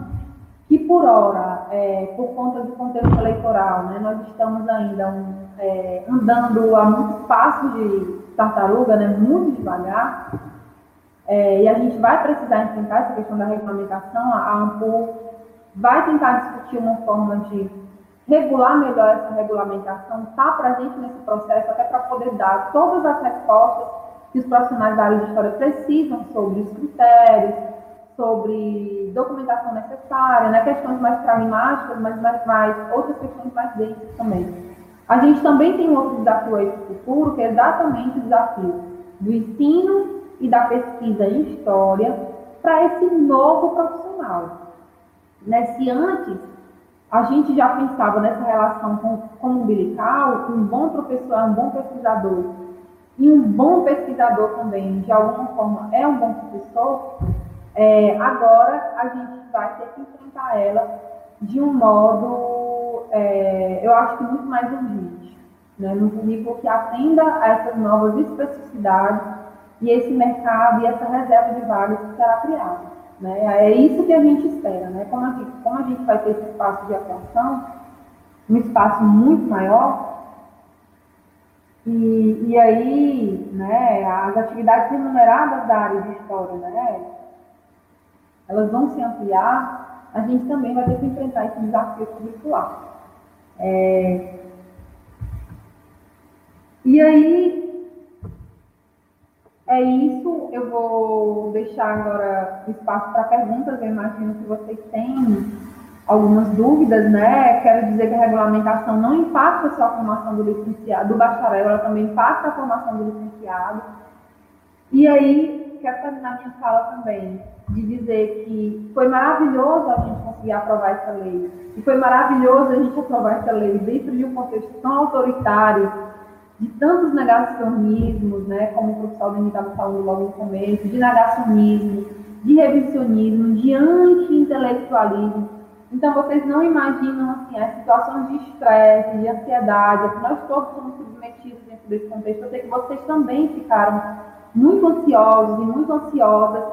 [SPEAKER 5] que por hora, é, por conta do contexto eleitoral, né, nós estamos ainda um, é, andando a muitos passos de tartaruga, né, muito devagar, é, e a gente vai precisar enfrentar essa questão da regulamentação, a ANPOL vai tentar discutir uma forma de regular melhor essa regulamentação, estar tá presente nesse processo, até para poder dar todas as respostas que os profissionais da área de história precisam sobre os critérios, sobre documentação necessária, né, questões mais pragmáticas, mas mais, mais outras questões mais densas também. A gente também tem um outro desafio aí para o futuro, que é exatamente o desafio do ensino e da pesquisa em história para esse novo profissional. Né? Se antes a gente já pensava nessa relação com, com umbilical, um bom professor um bom pesquisador, e um bom pesquisador também, de alguma forma, é um bom professor, é, agora a gente vai ter que enfrentar ela de um modo, é, eu acho que muito mais urgente, né? num currículo que atenda a essas novas especificidades e esse mercado e essa reserva de vagas que será criada. Né? É isso que a gente espera. Né? Como, a gente, como a gente vai ter esse espaço de atuação, um espaço muito maior, e, e aí né, as atividades remuneradas da área de história, né, elas vão se ampliar, a gente também vai ter que enfrentar esse desafio curricular. É, e aí, é isso, eu vou deixar agora espaço para perguntas, eu imagino que vocês têm algumas dúvidas, né? Quero dizer que a regulamentação não impacta só a formação do licenciado, do bacharel, ela também impacta a formação do licenciado. E aí, quero terminar minha fala também, de dizer que foi maravilhoso a gente conseguir aprovar essa lei. E foi maravilhoso a gente aprovar essa lei dentro de um contexto tão autoritário, de tantos negacionismos, né, como o professor Aldemir estava falando logo no começo, de negacionismo, de revisionismo, de anti-intelectualismo. Então, vocês não imaginam assim, as situações de estresse, de ansiedade, que nós todos somos submetidos dentro desse contexto. Eu sei que vocês também ficaram muito ansiosos e muito ansiosas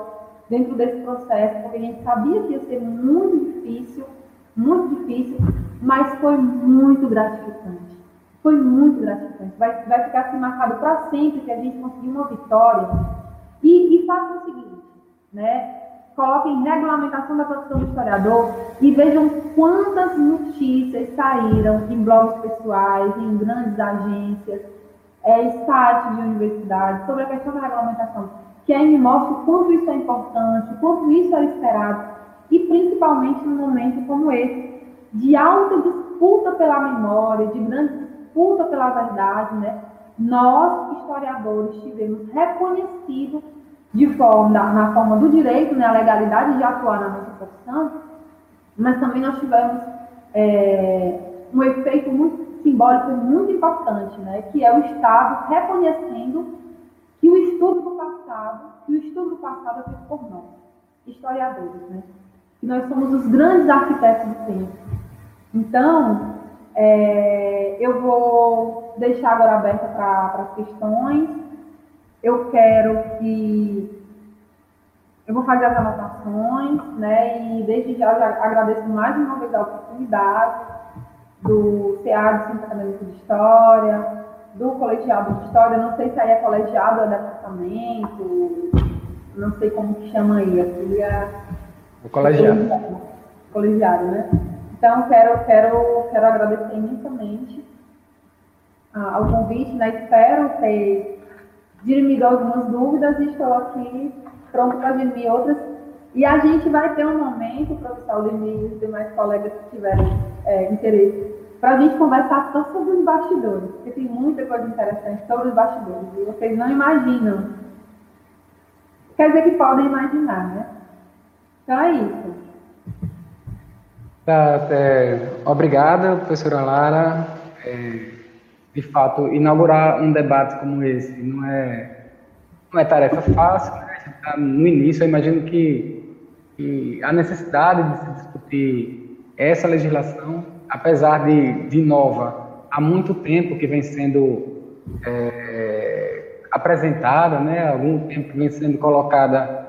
[SPEAKER 5] dentro desse processo, porque a gente sabia que ia ser muito difícil, muito difícil, mas foi muito gratificante. Foi muito gratificante. Vai, vai ficar assim marcado para sempre que a gente conseguiu uma vitória. E, e faça o seguinte, né? Coloquem regulamentação da profissão do historiador e vejam quantas notícias saíram em blogs pessoais, em grandes agências, é, sites de universidades sobre a questão da regulamentação, que aí me mostra o quanto isso é importante, o quanto isso é esperado, e principalmente num momento como esse, de alta disputa pela memória, de grande disputa pela verdade, né? Nós, historiadores, tivemos reconhecido de forma, na forma do direito, né, a legalidade de atuar na nossa profissão, mas também nós tivemos é, um efeito muito simbólico muito importante, né, que é o Estado reconhecendo que o estudo do passado, que o estudo do passado é feito por nós, historiadores, né, que nós somos os grandes arquitetos do tempo. Então, é, eu vou deixar agora aberta para as questões. Eu quero que eu vou fazer as anotações, né? E desde já, já agradeço mais uma vez a oportunidade do CA de Centro Acadêmico de História, do Colegiado de História, não sei se aí é colegiado ou é departamento, não sei como que chama aí, aqui é
[SPEAKER 4] o colegiado.
[SPEAKER 5] Colegiado, né? Então, quero, quero, quero agradecer imensamente ah, ao convite, né? Espero ter dirimido algumas dúvidas e estou aqui pronto para dirimir outras. E a gente vai ter um momento, professor Limir e os demais colegas que tiverem é, interesse, para a gente conversar só sobre os bastidores, porque tem muita coisa interessante sobre os bastidores, e vocês não imaginam. Quer dizer que podem imaginar, né? Então é isso.
[SPEAKER 4] Tá, é, obrigada, professora Lara. É, de fato, inaugurar um debate como esse. Não é, não é tarefa fácil, né? Tá no início, eu imagino que, que a necessidade de se discutir essa legislação, apesar de, de nova, há muito tempo que vem sendo é, apresentada, né, algum tempo vem sendo colocada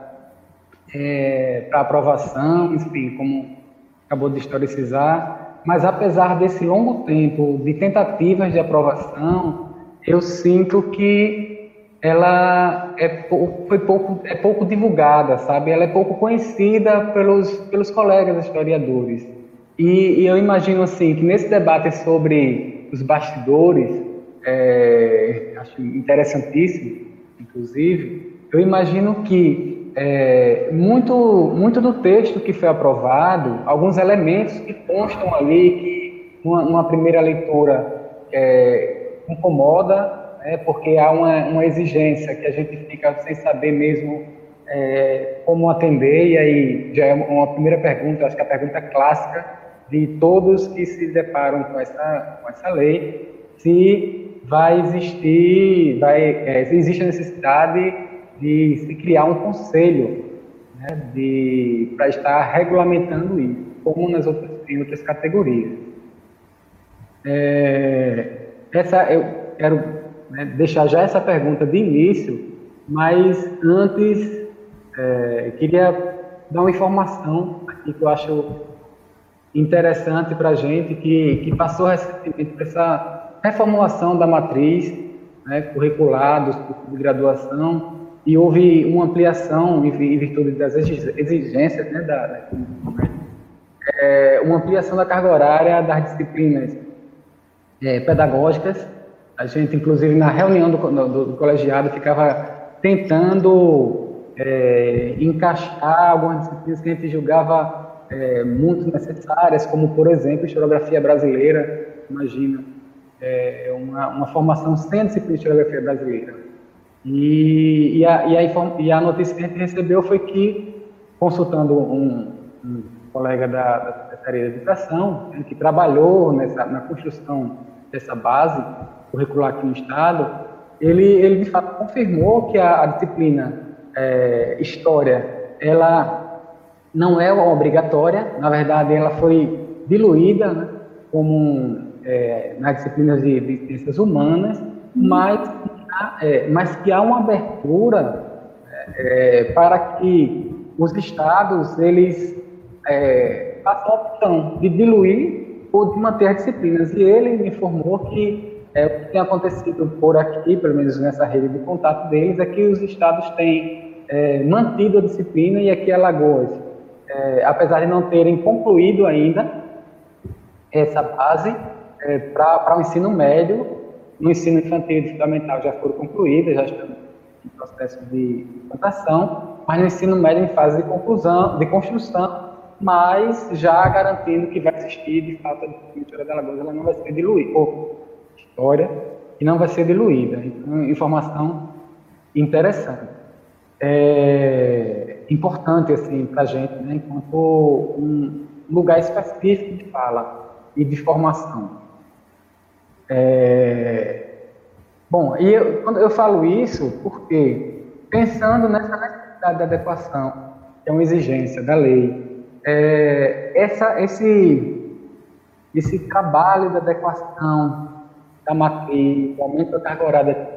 [SPEAKER 4] é, para aprovação, enfim, como acabou de historicizar, mas apesar desse longo tempo de tentativas de aprovação, eu sinto que ela é pouco, foi pouco, é pouco divulgada, sabe? Ela é pouco conhecida pelos, pelos colegas historiadores. E, e eu imagino assim que nesse debate sobre os bastidores, é, acho interessantíssimo, inclusive, eu imagino que é, muito, muito do texto que foi aprovado, alguns elementos que constam ali, que numa, numa primeira leitura é, incomoda, né, porque há uma, uma exigência que a gente fica sem saber mesmo é, como atender, e aí já é uma primeira pergunta, acho que é a pergunta clássica de todos que se deparam com essa, com essa lei, se vai existir, vai, é, existe a necessidade de se criar um conselho né, para estar regulamentando isso, como nas outras, em outras categorias. É, essa eu quero né, deixar já essa pergunta de início, mas antes é, queria dar uma informação aqui que eu acho interessante para a gente, que, que passou recentemente por essa reformulação da matriz né, curricular cursos de graduação e houve uma ampliação em virtude das exigências né, da, da é, uma ampliação da carga horária das disciplinas é, pedagógicas a gente, inclusive, na reunião do, do, do colegiado, ficava tentando é, encaixar algumas disciplinas que a gente julgava é, muito necessárias, como, por exemplo, historiografia brasileira. Imagina, é, uma, uma formação sem disciplina de historiografia brasileira. E, e, a, e, a, e a notícia que a gente recebeu foi que, consultando um, um colega da, da Secretaria de Educação, que trabalhou nessa, na construção dessa base, curricular aqui no Estado, ele, ele de fato confirmou que a, a disciplina é, História, ela não é obrigatória, na verdade ela foi diluída né, como é, nas disciplinas de, de, ciências humanas, mas, é, mas que há uma abertura é, para que os estados eles é, façam a opção de diluir ou de manter as disciplinas. E ele me informou que é, o que tem acontecido por aqui, pelo menos nessa rede de contato deles, é que os estados têm é, mantido a disciplina e aqui Alagoas, é, apesar de não terem concluído ainda essa base é, para o ensino médio, no ensino infantil e fundamental já foram concluídas, já estão em processo de implantação, mas no ensino médio em fase de conclusão, de construção, mas já garantindo que vai existir, de fato, a disciplina de Alagoas ela não vai ser diluída, ou história e não vai ser diluída. Então, informação interessante. É importante assim para a gente, né, enquanto um lugar específico de fala e de formação. É... Bom, e eu, quando eu falo isso, porque pensando nessa necessidade da adequação, que é uma exigência da lei, é, essa, esse, esse trabalho da adequação da matriz, o aumento da carga horária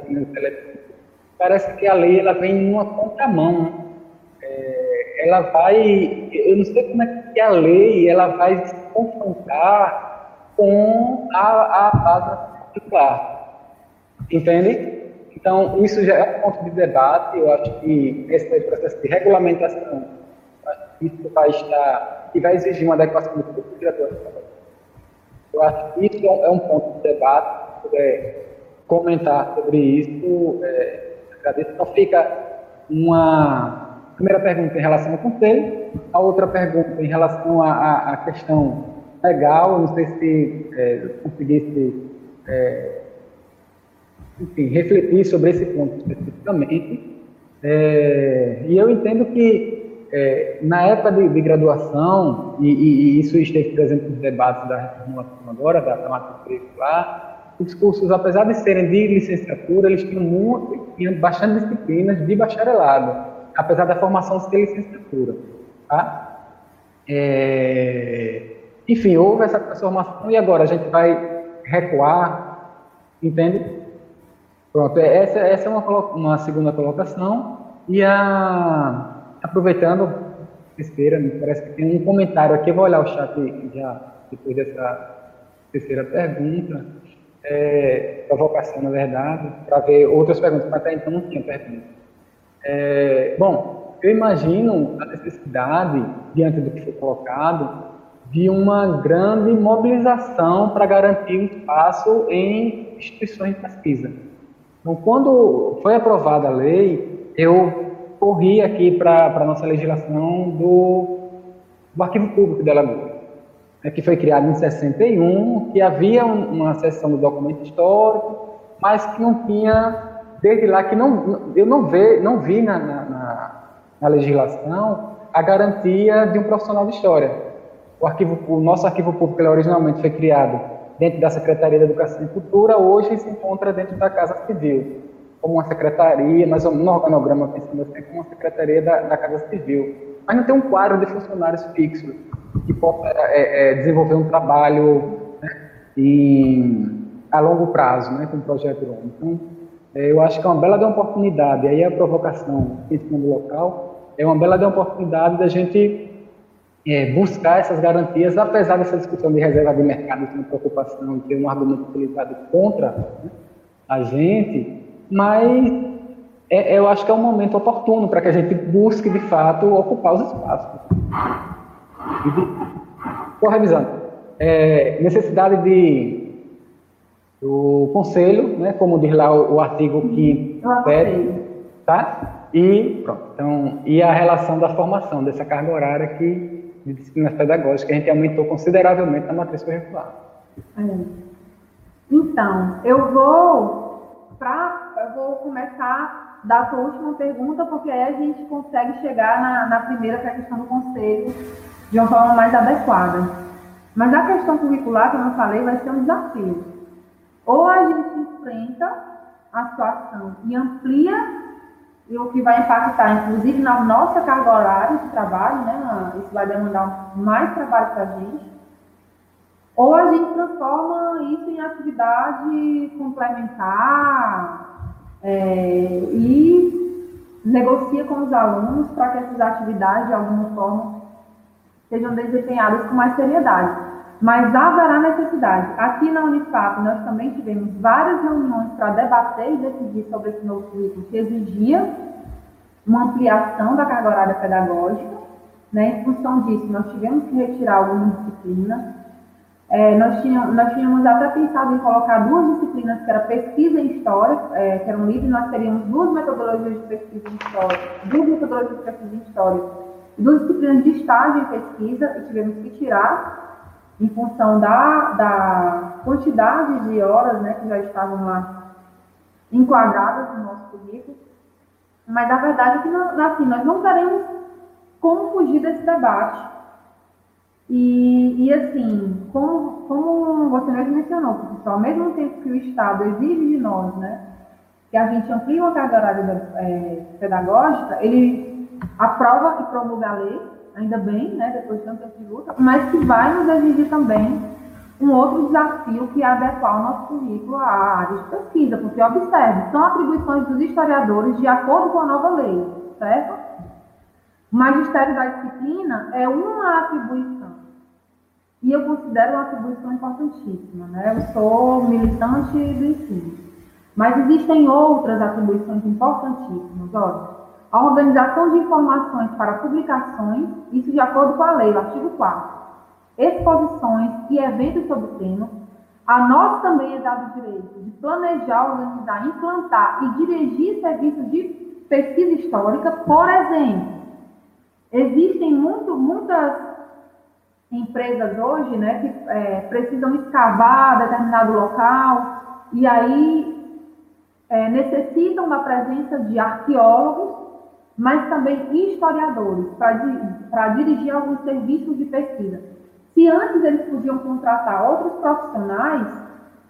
[SPEAKER 4] parece que a lei ela vem numa contramão. É, ela vai, eu não sei como é que a lei ela vai se confrontar com a, a base particular. Entende? Então, isso já é um ponto de debate. Eu acho que esse processo de regulamentação, isso vai estar, e vai exigir uma adequação do curso graduação. Eu acho que isso é um ponto de debate. Se puder comentar sobre isso, é, agradeço. Então, fica uma primeira pergunta em relação ao conselho, a outra pergunta em relação à questão legal. Não sei se é, conseguisse. É, enfim, refletir sobre esse ponto especificamente. É, e eu entendo que é, na época de, de graduação, e, e, e, isso esteve presente nos debates da reformulação agora, da, da matriz curricular, os cursos, apesar de serem de licenciatura, eles tinham, muito, tinham bastante disciplinas de bacharelado, apesar da formação ser licenciatura. Tá? É, enfim, houve essa transformação e agora a gente vai recuar, entende? Pronto, é, essa, essa é uma, uma segunda colocação. E a, aproveitando, terceira, me parece que tem um comentário aqui, eu vou olhar o chat já depois dessa terceira pergunta. É, provocação, na verdade, para ver outras perguntas, mas até então não tinha pergunta. É, bom, eu imagino a necessidade, diante do que foi colocado, de uma grande mobilização para garantir um espaço em instituições de pesquisa. Então, quando foi aprovada a lei, eu corri aqui para a nossa legislação do, do Arquivo Público de Alagoas, né, que foi criado em 61, que havia uma seção do documento histórico, mas que não tinha, desde lá, que não, eu não, vê, não vi na, na, na legislação a garantia de um profissional de história. O, arquivo, o nosso arquivo público, originalmente foi criado dentro da Secretaria de Educação e Cultura, hoje se encontra dentro da Casa Civil, como uma secretaria, mas no organograma pensando assim, como uma secretaria da, da Casa Civil. Mas não tem um quadro de funcionários fixos que possa é, é, desenvolver um trabalho né, em, a longo prazo, né, com o projeto longo. Então, é, eu acho que é uma bela de oportunidade, aí a provocação em cima do local, é uma bela de oportunidade da gente é, buscar essas garantias, apesar dessa discussão de reserva de mercado ser uma preocupação e ter um argumento utilizado contra né, a gente, mas é, eu acho que é um momento oportuno para que a gente busque, de fato, ocupar os espaços. Estou revisando. É, necessidade de do conselho, né, como diz lá o, o artigo 5 tá? E pronto. Então, e a relação da formação dessa carga horária que de disciplinas pedagógicas, a gente aumentou consideravelmente na matriz curricular.
[SPEAKER 5] É. Então, eu vou, pra, eu vou começar da sua última pergunta, porque aí a gente consegue chegar na, na primeira, que é a questão do conselho, de uma forma mais adequada. Mas a questão curricular, como eu falei, vai ser um desafio. Ou a gente enfrenta a situação e amplia e o que vai impactar, inclusive, na nossa carga horária de trabalho, né? Isso vai demandar mais trabalho para a gente. Ou a gente transforma isso em atividade complementar é, e negocia com os alunos para que essas atividades, de alguma forma, sejam desempenhadas com mais seriedade. Mas haverá necessidade. Aqui na Unifap, nós também tivemos várias reuniões para debater e decidir sobre esse novo currículo, que exigia uma ampliação da carga horária pedagógica. Né? Em função disso, nós tivemos que retirar algumas disciplinas. É, nós, tínhamos, nós tínhamos até pensado em colocar duas disciplinas, que era pesquisa em história, é, que eram livres, nós teríamos duas metodologias de pesquisa em história, duas metodologias de pesquisa em história, duas disciplinas de estágio em pesquisa, e tivemos que tirar em função da, da quantidade de horas né, que já estavam lá enquadradas no nosso currículo. Mas a verdade é que nós, assim, nós não teremos como fugir desse debate. E, e assim, como, como você mesmo mencionou, professor, ao mesmo tempo que o Estado exige de nós, né, que a gente amplie uma carga horária é, pedagógica, ele aprova e promulga a lei, ainda bem, né, depois de tanto tempo de luta, mas que vai nos exigir também um outro desafio que é adequar o nosso currículo à área de pesquisa, porque observe, são atribuições dos historiadores de acordo com a nova lei, certo? O magistério da disciplina é uma atribuição. E eu considero uma atribuição importantíssima, né? Eu sou militante do ensino. Mas existem outras atribuições importantíssimas, olha. A organização de informações para publicações, isso de acordo com a lei, o artigo 4 exposições e eventos sobre o tema. A nós também é dado o direito de planejar, organizar, implantar e dirigir serviços de pesquisa histórica, por exemplo. Existem muito, muitas empresas hoje né, que é, precisam escavar determinado local e aí é, necessitam da presença de arqueólogos, mas também historiadores para dirigir alguns serviços de pesquisa. Se antes eles podiam contratar outros profissionais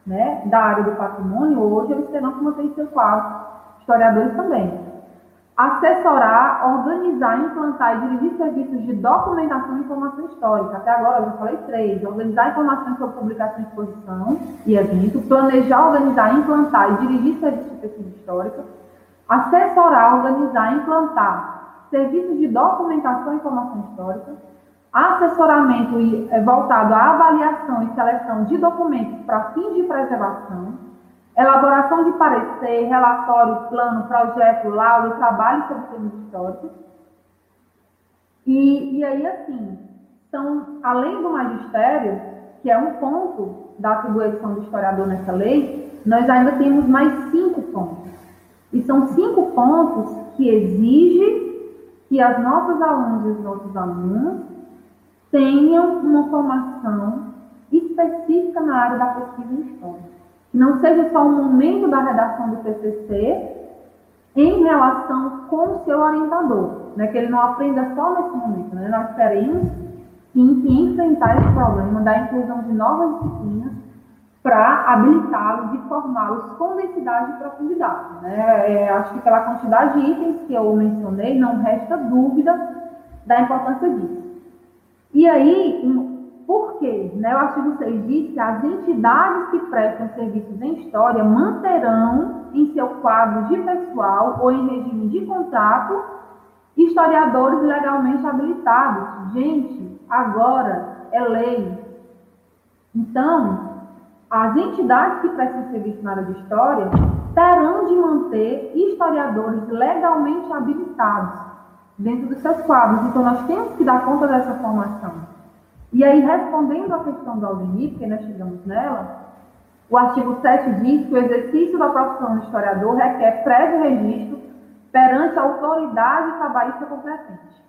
[SPEAKER 5] né, da área do patrimônio, hoje eles terão que manter seu quadro, historiadores também. Assessorar, organizar, implantar e dirigir serviços de documentação e informação histórica. Até agora eu já falei três. Organizar informações sobre publicação exposição e evento. Planejar, organizar, implantar e dirigir serviços de pesquisa histórica. Assessorar, organizar, implantar serviços de documentação e informação histórica assessoramento é, voltado à avaliação e seleção de documentos para fins de preservação, elaboração de parecer, relatório, plano, projeto, laudo, trabalho sobre temas históricos. E, e aí, assim, além do magistério, que é um ponto da atribuição do historiador nessa lei, nós ainda temos mais cinco pontos. E são cinco pontos que exigem que as nossas alunas e os nossos alunos tenham uma formação específica na área da pesquisa em história. Que não seja só um momento da redação do TCC em relação com o seu orientador, né? que ele não aprenda só nesse momento. Né? Nós teremos sim que enfrentar esse problema da inclusão de novas disciplinas para habilitá-los e formá-los com densidade e profundidade. Né? É, acho que pela quantidade de itens que eu mencionei, não resta dúvida da importância disso. E aí, por quê? Né, o artigo 6 diz que as entidades que prestam serviços em história manterão em seu quadro de pessoal ou em regime de contrato historiadores legalmente habilitados. Gente, agora é lei. Então, as entidades que prestam serviço na área de história terão de manter historiadores legalmente habilitados dentro dos seus quadros. Então, nós temos que dar conta dessa formação. E aí, respondendo à questão do Aldemir, porque nós chegamos nela, o artigo 7 diz que o exercício da profissão de historiador requer prévio registro perante a autoridade trabalhista competente.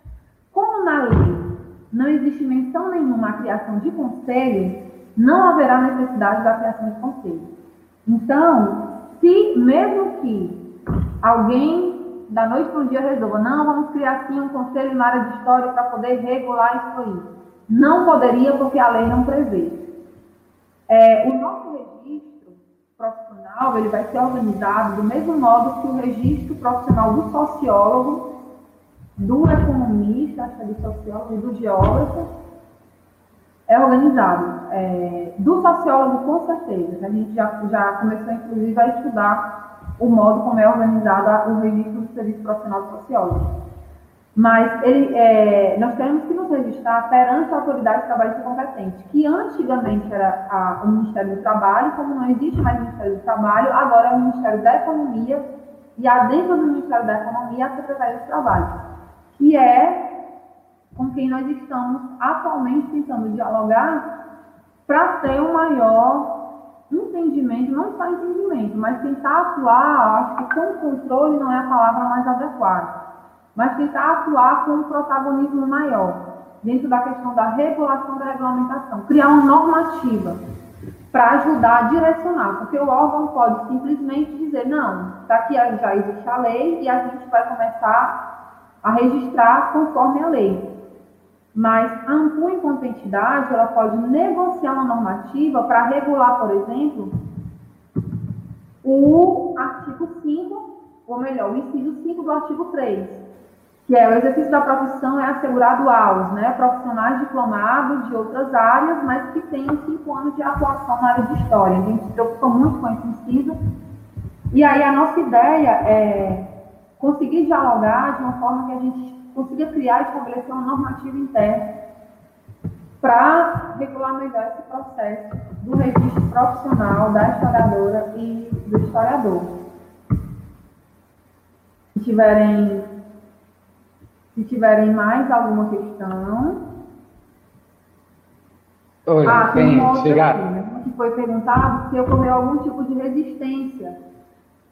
[SPEAKER 5] Como na lei não existe menção nenhuma à criação de conselho, não haverá necessidade da criação de conselho. Então, se mesmo que alguém da noite para o dia resolva, não, vamos criar aqui um conselho na área de história para poder regular isso aí. Não poderia porque a lei não prevê. É, o nosso registro profissional ele vai ser organizado do mesmo modo que o registro profissional do sociólogo, do economista, que é do sociólogo e do geógrafo, é organizado. É, do sociólogo, com certeza. A gente já, já começou, inclusive, a estudar o modo como é organizado o registro do serviço profissional de sociólogo. Mas ele, é, nós temos que nos registrar perante a autoridade trabalhista competente, que antigamente era a, o Ministério do Trabalho, como não existe mais o Ministério do Trabalho, agora é o Ministério da Economia, e dentro do Ministério da Economia a Secretaria do Trabalho, que é com quem nós estamos atualmente tentando dialogar para ter um maior entendimento, não só entendimento, mas tentar atuar, acho que com controle não é a palavra mais adequada, mas tentar atuar com um protagonismo maior, dentro da questão da regulação da regulamentação, criar uma normativa para ajudar a direcionar, porque o órgão pode simplesmente dizer, não, está aqui já existe a lei e a gente vai começar a registrar conforme a lei. Mas a ampla incompetentidade, ela pode negociar uma normativa para regular, por exemplo, o artigo 5, ou melhor, o inciso 5 do artigo 3, que é o exercício da profissão é assegurado aos né, profissionais diplomados de outras áreas, mas que tenham cinco anos de atuação na área de história. A gente se preocupa muito com esse inciso. E aí a nossa ideia é conseguir dialogar de uma forma que a gente consiga criar e estabelecer uma normativa interna para regulamentar esse processo do registro profissional da historiadora e do historiador. Se tiverem, se tiverem mais alguma questão.
[SPEAKER 4] Oi,
[SPEAKER 5] ah, tem
[SPEAKER 4] uma
[SPEAKER 5] outra aqui, né, que foi perguntado se ocorreu algum tipo de resistência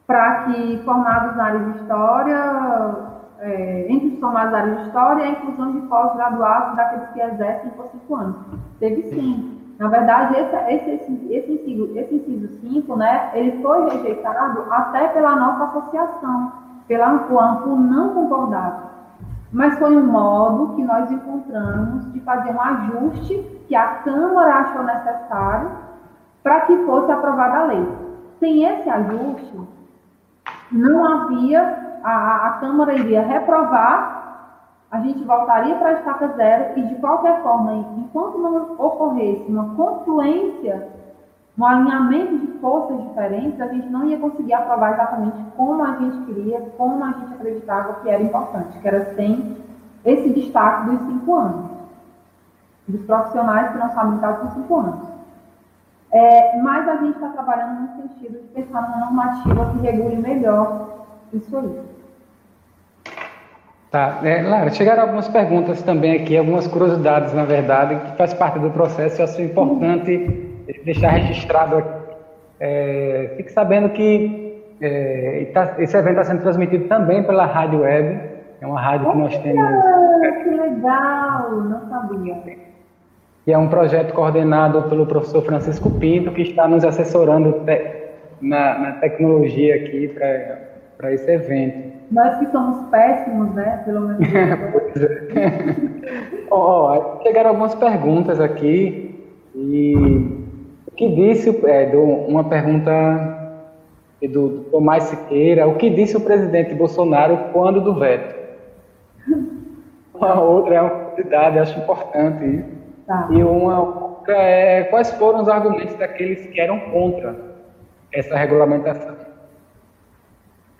[SPEAKER 5] para que formados na área de história, é, entre os formados na área de história, a inclusão de pós-graduados daqueles que exercem por cinco anos. Teve sim. Na verdade, esse, esse, esse, inciso, esse inciso 5, né, ele foi rejeitado até pela nossa associação, pela ANCO, não concordava. Mas foi um modo que nós encontramos de fazer um ajuste que a Câmara achou necessário para que fosse aprovada a lei. Sem esse ajuste, não havia, a, a Câmara iria reprovar a gente voltaria para a estaca zero e, de qualquer forma, enquanto não ocorresse uma confluência, um alinhamento de forças diferentes, a gente não ia conseguir aprovar exatamente como a gente queria, como a gente acreditava que era importante, que era sem esse destaque dos cinco anos, dos profissionais que não são habilitados por cinco anos. É, mas a gente está trabalhando no sentido de pensar numa normativa que regule melhor isso aí.
[SPEAKER 4] Tá, é, Lara, chegaram algumas perguntas também aqui, algumas curiosidades, na verdade, que faz parte do processo. Eu acho importante deixar registrado aqui. É, fique sabendo que é, tá, esse evento está sendo transmitido também pela Rádio Web, é uma rádio que nós temos.
[SPEAKER 5] Que legal, não sabia.
[SPEAKER 4] Que é um projeto coordenado pelo professor Francisco Pinto, que está nos assessorando te, na, na tecnologia aqui para esse evento.
[SPEAKER 5] Nós que somos péssimos, né? Pelo menos. [LAUGHS]
[SPEAKER 4] oh, chegaram algumas perguntas aqui e o que disse é, do, uma pergunta do, do Tomás Siqueira, o que disse o presidente Bolsonaro quando do veto? Uma outra é uma curiosidade, acho importante isso. Tá. E uma outra é quais foram os argumentos daqueles que eram contra essa regulamentação?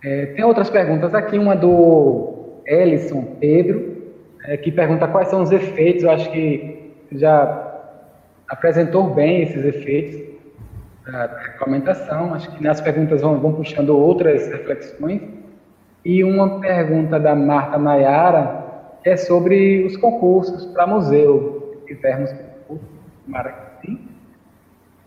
[SPEAKER 4] É, tem outras perguntas aqui, uma do Ellison Pedro, é, que pergunta quais são os efeitos, eu acho que já apresentou bem esses efeitos da, regulamentação, acho que nas perguntas vão, vão puxando outras reflexões. E uma pergunta da Marta Maiara é sobre os concursos para museu. Se tivermos concursos, que sim.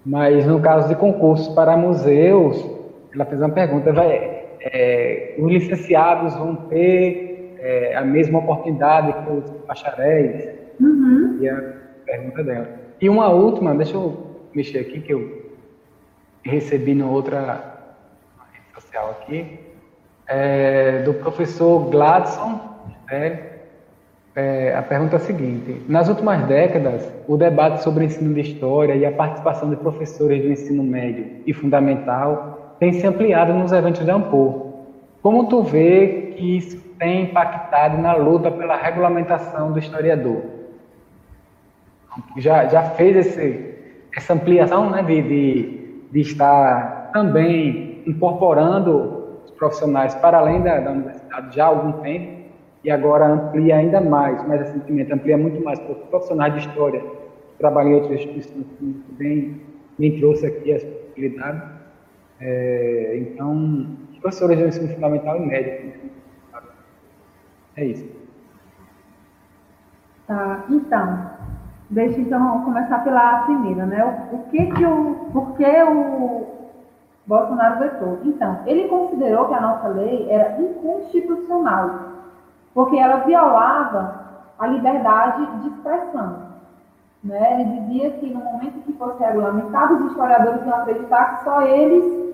[SPEAKER 4] Mas no caso de concursos para museus, ela fez uma pergunta, vai, é, os licenciados vão ter é, a mesma oportunidade que os bacharéis? Uhum. E a pergunta dela. E uma última, deixa eu mexer aqui, que eu recebi na outra rede social aqui, é, do professor Gladson. É, é, a pergunta é a seguinte: nas últimas décadas, o debate sobre o ensino de história e a participação de professores do ensino médio e fundamental tem se ampliado nos eventos de Ampor. Como tu vê que isso tem impactado na luta pela regulamentação do historiador? Já, já fez esse, essa ampliação né, de, de, de estar também incorporando os profissionais para além da, da universidade já há algum tempo e agora amplia ainda mais, mais recentemente, amplia muito mais para os profissionais de história que trabalham em outras instituições, que bem, bem trouxe aqui as possibilidades. É, então, professores de ensino fundamental e médio. É isso.
[SPEAKER 5] Tá, então, deixa então começar pela primeira, né? O, o que que o, por que o Bolsonaro vetou? Então, ele considerou que a nossa lei era inconstitucional, porque ela violava a liberdade de expressão. Né? Ele dizia que no momento que fosse regulamentado, os historiadores iam acreditar que só eles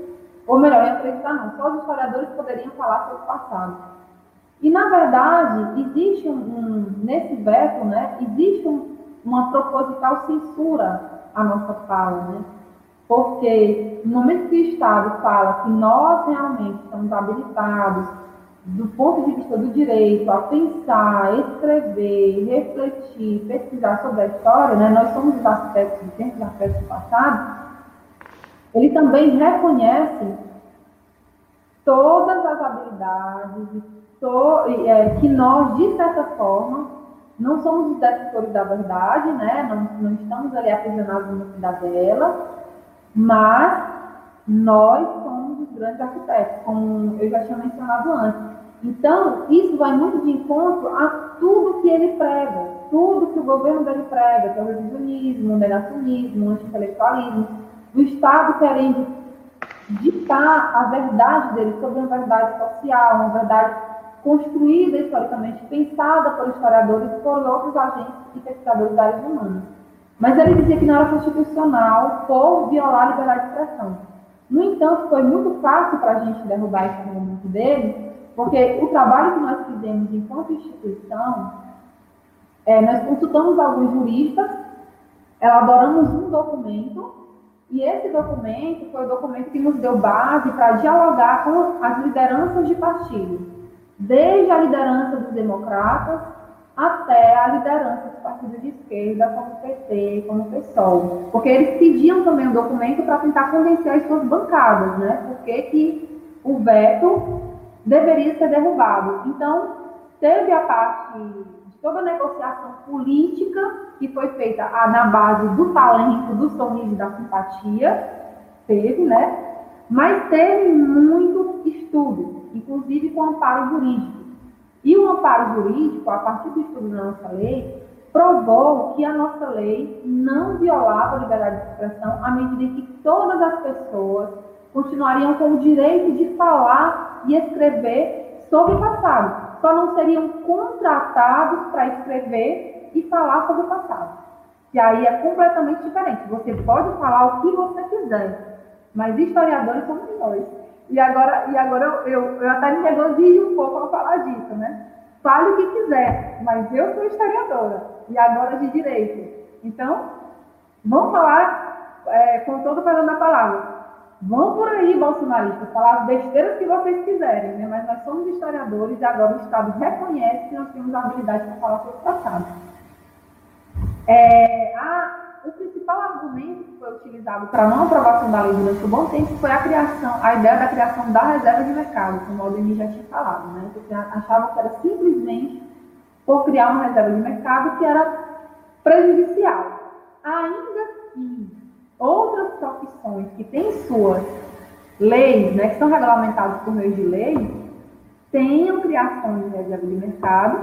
[SPEAKER 5] ou melhor, em acreditar não, só os historiadores poderiam falar sobre o passado. E, na verdade, existe um, um nesse veto, né, existe um, uma proposital censura à nossa fala, né? Porque no momento que o Estado fala que nós realmente estamos habilitados, do ponto de vista do direito, a pensar, escrever, refletir, pesquisar sobre a história, né? nós somos os aspectos do tempo, os aspectos do passado, ele também reconhece todas as habilidades to, é, que nós, de certa forma, não somos os detentores da verdade, né? não, não estamos ali aprisionados no cidadela, mas nós somos os grandes arquitetos, como eu já tinha mencionado antes. Então, isso vai muito de encontro a tudo que ele prega, tudo que o governo dele prega, que é o revisionismo, o negacionismo, o o Estado querendo ditar a verdade dele sobre uma verdade social, uma verdade construída historicamente, pensada por historiadores e por outros agentes e pesquisadores da área humana. Mas ele dizia que não era constitucional por violar a liberdade de expressão. No entanto, foi muito fácil para a gente derrubar esse argumento dele, porque o trabalho que nós fizemos enquanto instituição, é, nós consultamos alguns juristas, elaboramos um documento e esse documento foi o documento que nos deu base para dialogar com as lideranças de partido, desde a liderança dos democratas até a liderança dos partidos de esquerda, como o PT, como o PSOL. Porque eles pediam também um documento para tentar convencer as suas bancadas, né? Por que o veto deveria ser derrubado. Então, teve a parte toda a negociação política que foi feita na base do talento, do sorriso da simpatia, teve, né? Mas teve muito estudo, inclusive com amparo jurídico. E o amparo jurídico, a partir do estudo da nossa lei, provou que a nossa lei não violava a liberdade de expressão à medida que todas as pessoas continuariam com o direito de falar e escrever sobre o passado só não seriam contratados para escrever e falar sobre o passado. E aí é completamente diferente. Você pode falar o que você quiser, mas historiadores somos nós. E agora, e agora eu, eu, eu até me regozijo um pouco ao falar disso, né? Fale o que quiser, mas eu sou historiadora e agora de direito. Então, vamos falar é, com todo o perdão da palavra Vão por aí, bolsonaristas, falar as besteiras que vocês quiserem, né? mas nós somos historiadores e agora o Estado reconhece que nós temos a habilidade para falar sobre o passado. É, a, o principal argumento que foi utilizado para não aprovação da lei durante um bom tempo foi a criação, a ideia da criação da reserva de mercado, como o Aldemir já tinha falado, né? Porque achavam que era simplesmente por criar uma reserva de mercado que era prejudicial. Ainda que outras profissões que têm suas leis, né, que são regulamentadas por meio de lei, tenham criação de reserva de mercado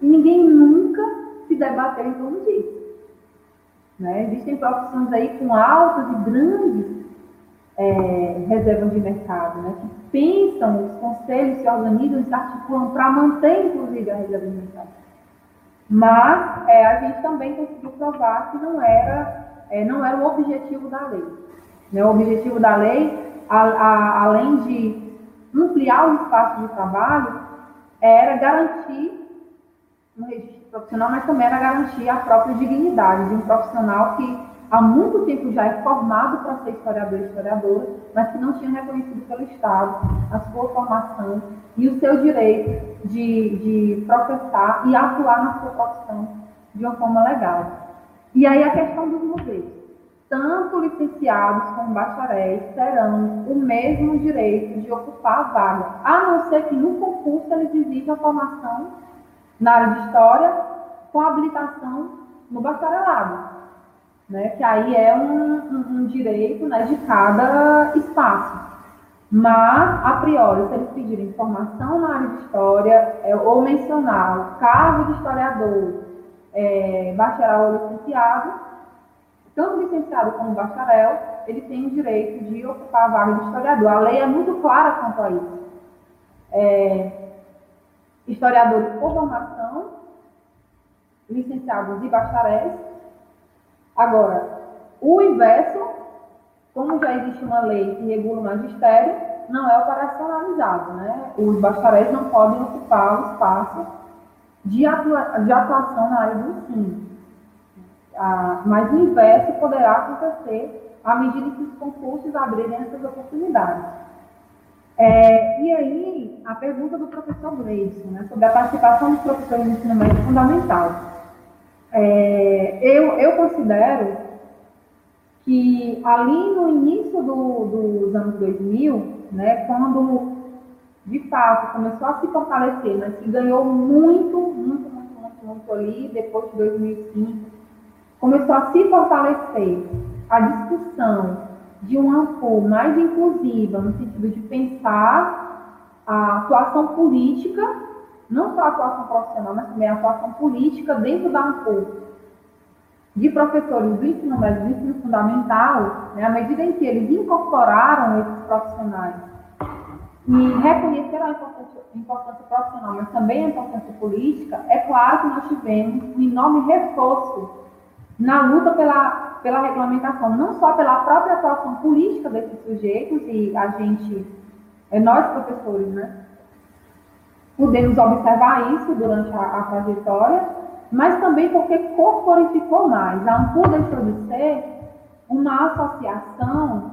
[SPEAKER 5] e ninguém nunca se debateu em torno disso. Né? Existem profissões aí com altas e grandes é, reservas de mercado, né? que pensam, os conselhos se organizam se articulam para manter, inclusive, a reserva de mercado. Mas é, a gente também conseguiu provar que não era é, não era o objetivo da lei. Né? O objetivo da lei, a, a, além de ampliar o espaço de trabalho, era garantir um registro profissional, mas também era garantir a própria dignidade de um profissional que há muito tempo já é formado para ser historiador e historiadora, mas que não tinha reconhecido pelo Estado a sua formação e o seu direito de, de e atuar na sua profissão de uma forma legal. E aí a questão dos modelos. Tanto licenciados como bacharéis terão o mesmo direito de ocupar a vaga, a não ser que no concurso eles exijam a formação na área de história com habilitação no bacharelado, né? que aí é um, um, um direito né, de cada espaço. Mas, a priori, se eles pedirem formação na área de história é, ou mencionar o cargo de historiador é, bacharel ou licenciado, tanto licenciado como bacharel, ele tem o direito de ocupar a vaga de historiador. A lei é muito clara quanto a isso. É, historiadores por formação, licenciados e bacharéis. Agora, o inverso, como já existe uma lei que regula o magistério, não é operacional personalizado, né? Os bacharéis não podem ocupar o espaço de, atua de atuação na área do ensino. Ah, mas o inverso poderá acontecer à medida que os concursos abrirem essas oportunidades. É, e aí, a pergunta do professor Gleison, né, sobre a participação dos professores no ensino médio fundamental. É, eu, eu considero que ali no início do, dos anos 2000, né, quando de fato começou a se fortalecer, mas que ganhou muito, muito, muito, muito, muito ali, depois de 2005, começou a se fortalecer a discussão de uma ANPU mais inclusiva, no sentido de pensar a atuação política, não só a atuação profissional, mas também a atuação política dentro da ANPU, de professores do ensino médio do ensino fundamental, né, à medida em que eles incorporaram esses profissionais e reconheceram a importância, importância profissional, mas também a importância política, é claro que nós tivemos um enorme reforço na luta pela, pela regulamentação, não só pela própria atuação política desses sujeitos, e a gente, é nós professores, né, podemos observar isso durante a, a trajetória, mas também porque corporificou mais. A Ampul deixou de ser uma associação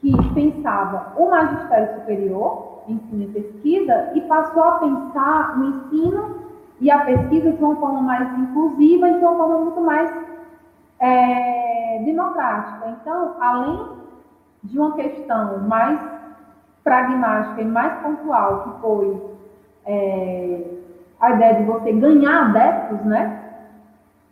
[SPEAKER 5] que pensava o magistério superior, ensino e pesquisa, e passou a pensar o ensino e a pesquisa de uma forma mais inclusiva e de uma forma muito mais é, democrática. Então, além de uma questão mais pragmática e mais pontual, que foi é, a ideia de você ganhar adeptos, né?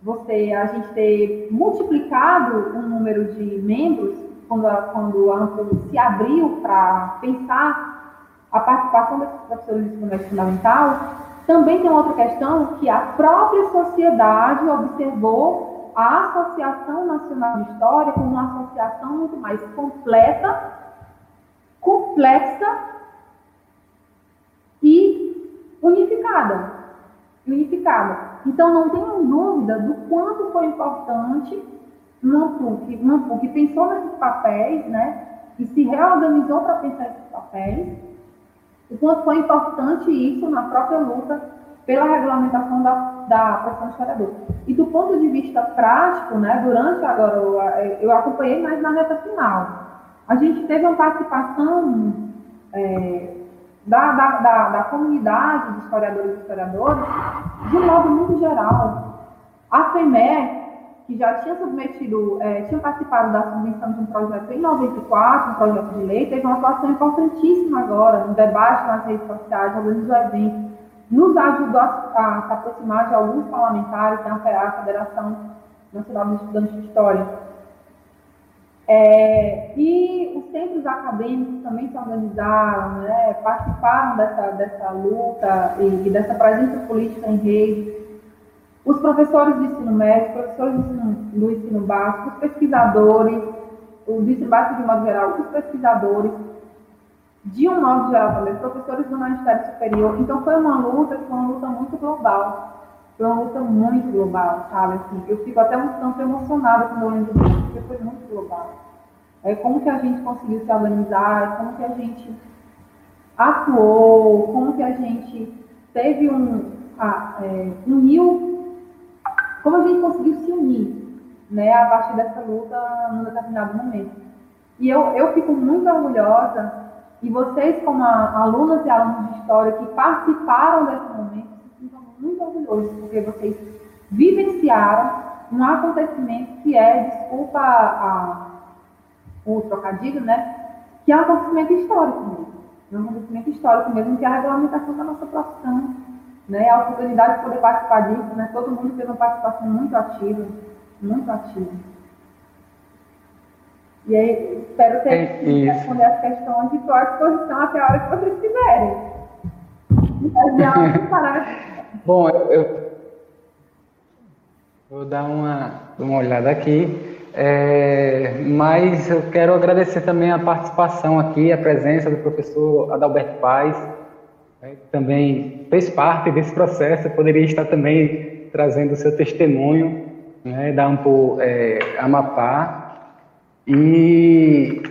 [SPEAKER 5] Você, a gente ter multiplicado o número de membros quando a, quando a ANCO se abriu para pensar a participação desses professores de ensino fundamental, também tem outra questão que a própria sociedade observou a Associação Nacional de História como uma associação muito mais completa, complexa e unificada. Unificada. Então, não tenham dúvida do quanto foi importante uma PUC, uma PUC pensou nesses papéis, né, e se reorganizou para pensar esses papéis, o quanto foi importante isso na própria luta pela regulamentação da, da profissão de historiador. E do ponto de vista prático, né, durante agora, eu, eu acompanhei mais na reta final, a gente teve uma participação é, da, da, da, da, comunidade de historiadores e historiadoras de um modo muito geral. A FEMER, que já tinha submetido, é, tinha participado da submissão de um projeto em 94, um projeto de lei, teve uma atuação importantíssima agora no debate nas redes sociais, organizou eventos, nos ajudou a, se aproximar de alguns parlamentares, tem a, a Federação Nacional dos Estudantes de História. É, e os centros acadêmicos também se organizaram, né, participaram dessa, dessa luta e, e dessa presença política em rede. Os professores do ensino médio, professores do ensino, do ensino básico, os pesquisadores, o ensino básico de modo geral, os pesquisadores, de um modo geral os professores do magistério superior. Então foi uma luta foi uma luta muito global. Foi uma luta muito global, sabe? Assim, eu fico até um tanto emocionada quando eu lembro disso, porque foi muito global. É, como que a gente conseguiu se organizar, como que a gente atuou, como que a gente teve um, ah, é, uniu como a gente conseguiu se unir, né, a partir dessa luta num determinado momento. E eu, eu fico muito orgulhosa, e vocês, como alunas e alunos de história que participaram desse momento, se sintam muito orgulhosos, porque vocês vivenciaram um acontecimento que é, desculpa a, o trocadilho, né, que é um acontecimento histórico mesmo. É um acontecimento histórico mesmo, que é a regulamentação da nossa profissão né, a oportunidade de poder participar disso, né, todo mundo teve uma participação muito ativa, muito ativa. E aí, espero ter é responder as questões e estou à disposição até a hora que vocês quiserem.
[SPEAKER 4] Bom, eu, vou dar uma, uma olhada aqui, é, mas eu quero agradecer também a participação aqui, a presença do professor Adalberto Paz, né, também fez parte desse processo, poderia estar também trazendo o seu testemunho né, da Ampo é, Amapá. E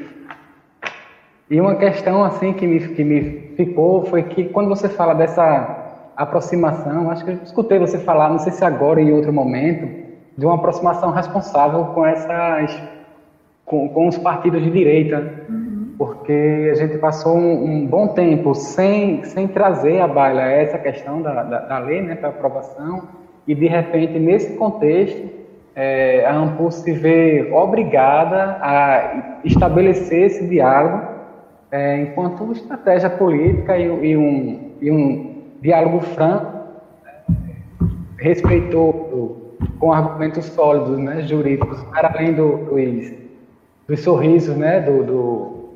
[SPEAKER 4] E uma questão assim que me, que me ficou foi que quando você fala dessa aproximação, acho que eu escutei você falar, não sei se agora ou em outro momento, de uma aproximação responsável com essas com, com os partidos de direita, uhum. porque a gente passou um, um, bom tempo sem, sem trazer à baila essa questão da, da, da lei né, para aprovação, e de repente, nesse contexto, é, a ANPU se vê obrigada a estabelecer esse diálogo é, enquanto estratégia política e, e, um, e um diálogo franco, né, respeitoso, com argumentos sólidos, né, jurídicos, para além do, dos, dos sorrisos, né, do, do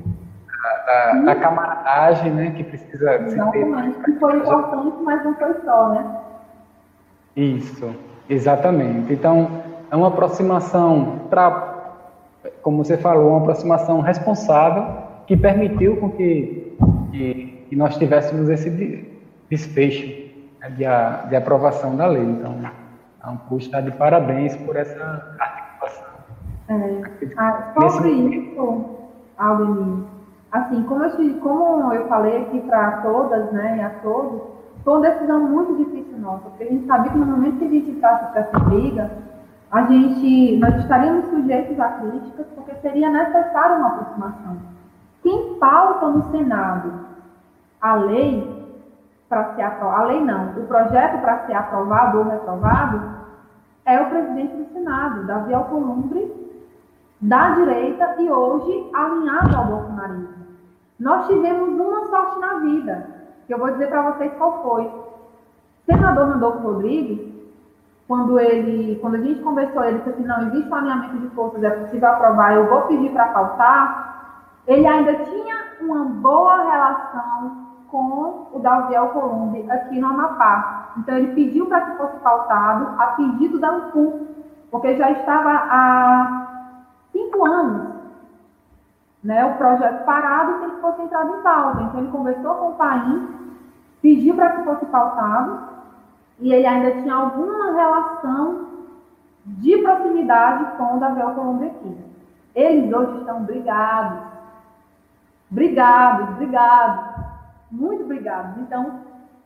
[SPEAKER 4] da, da, camaradagem, né, que precisa
[SPEAKER 5] Exatamente, que foi importante, mas não foi só, né?
[SPEAKER 4] Isso, exatamente. Então, é uma aproximação para, como você falou, uma aproximação responsável que permitiu com que, que, que nós tivéssemos esse desfecho né, de, a, de aprovação da lei. Então, a ANPU está de parabéns por essa articulação.
[SPEAKER 5] É, ah, sobre isso, Aldemir, assim, como eu, como eu falei aqui para todas né, e a todos, foi uma decisão muito difícil nossa, porque a gente sabia que no momento que a gente entrasse para essa briga, a gente, nós estaríamos sujeitos a críticas, porque seria necessária uma aproximação. Quem pauta no Senado a lei para ser aprovado, a lei não, o projeto para ser aprovado ou reprovado é o presidente do Senado, Davi Alcolumbre, da direita e hoje alinhado ao bolsonarismo. Nós tivemos uma sorte na vida, que eu vou dizer para vocês qual foi. Senador Randolfo Rodrigues, quando ele, quando a gente conversou, ele disse assim, não, existe um alinhamento de forças, é possível aprovar, eu vou pedir para pautar, ele ainda tinha uma boa relação com o Davi Alcolumbre aqui no Amapá. Então, ele pediu para que fosse pautado a pedido da ANPU, porque já estava há cinco anos né, o projeto parado sem que fosse entrado em pauta. Então, ele conversou com o Paim, pediu para que fosse pautado, e ele ainda tinha alguma relação de proximidade com o Davi aqui. Eles hoje estão brigados Obrigado, obrigado, muito obrigado. Então,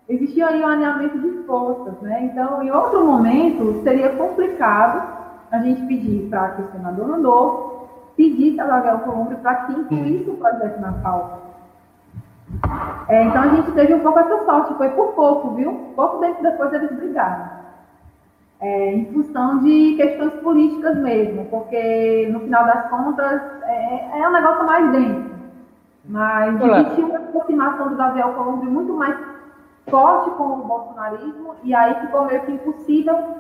[SPEAKER 5] existia aí um alinhamento de forças, né? Então, em outro momento, seria complicado a gente pedir para que o senador Randolfo pedisse a Gabriel Colombo para que incluísse o projeto na pauta. É, então, a gente teve um pouco essa sorte, foi por pouco, viu? Pouco tempo depois eles brigaram. É, em função de questões políticas mesmo, porque no final das contas é, é um negócio mais denso. Mas existia uma aproximação do Gabriel Colombo muito mais forte com o bolsonarismo, e aí ficou meio que impossível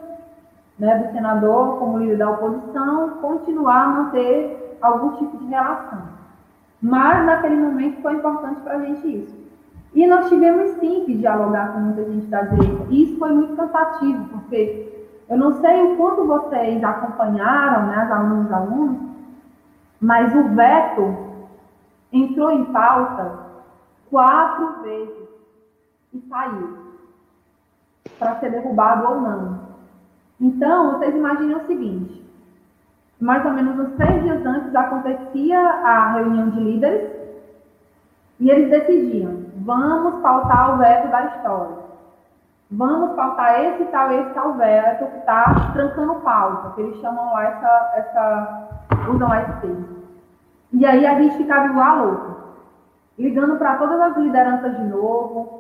[SPEAKER 5] né, do senador, como líder da oposição, continuar a manter algum tipo de relação. Mas, naquele momento, foi importante para a gente isso. E nós tivemos sim que dialogar com muita gente da direita. E isso foi muito cansativo, porque eu não sei o quanto vocês acompanharam, né, as alunas e alunos, mas o veto entrou em pauta quatro vezes e saiu para ser derrubado ou não. Então, vocês imaginem o seguinte: mais ou menos uns três dias antes acontecia a reunião de líderes e eles decidiam: vamos pautar o veto da história. Vamos pautar esse tal, esse tal veto que está trancando pauta, que eles chamam lá essa, essa usam esse termo. E aí a gente ficava igual a louco, ligando para todas as lideranças de novo,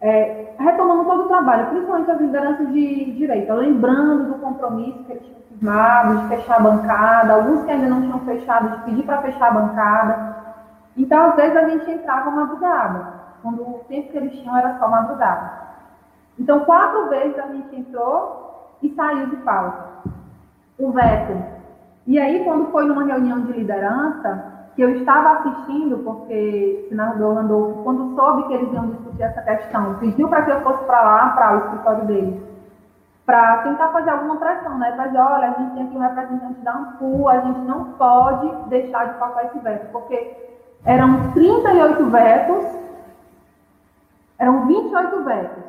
[SPEAKER 5] é, retomando todo o trabalho, principalmente as lideranças de direita, lembrando do compromisso que eles tinham firmado, de fechar a bancada, alguns que ainda não tinham fechado, de pedir para fechar a bancada. Então, às vezes, a gente entrava madrugada, quando o tempo que eles tinham era só madrugada. Então, quatro vezes a gente entrou e saiu de pauta. O veto e aí, quando foi numa reunião de liderança, que eu estava assistindo, porque o senador Randolfo, quando soube que eles iam discutir essa questão, pediu para que eu fosse para lá, para o escritório deles, para tentar fazer alguma pressão, né? Para dizer, olha, a gente tem aqui um representante da ANPU, a gente não pode deixar de passar esse veto, porque eram 38 vetos, eram 28 vetos.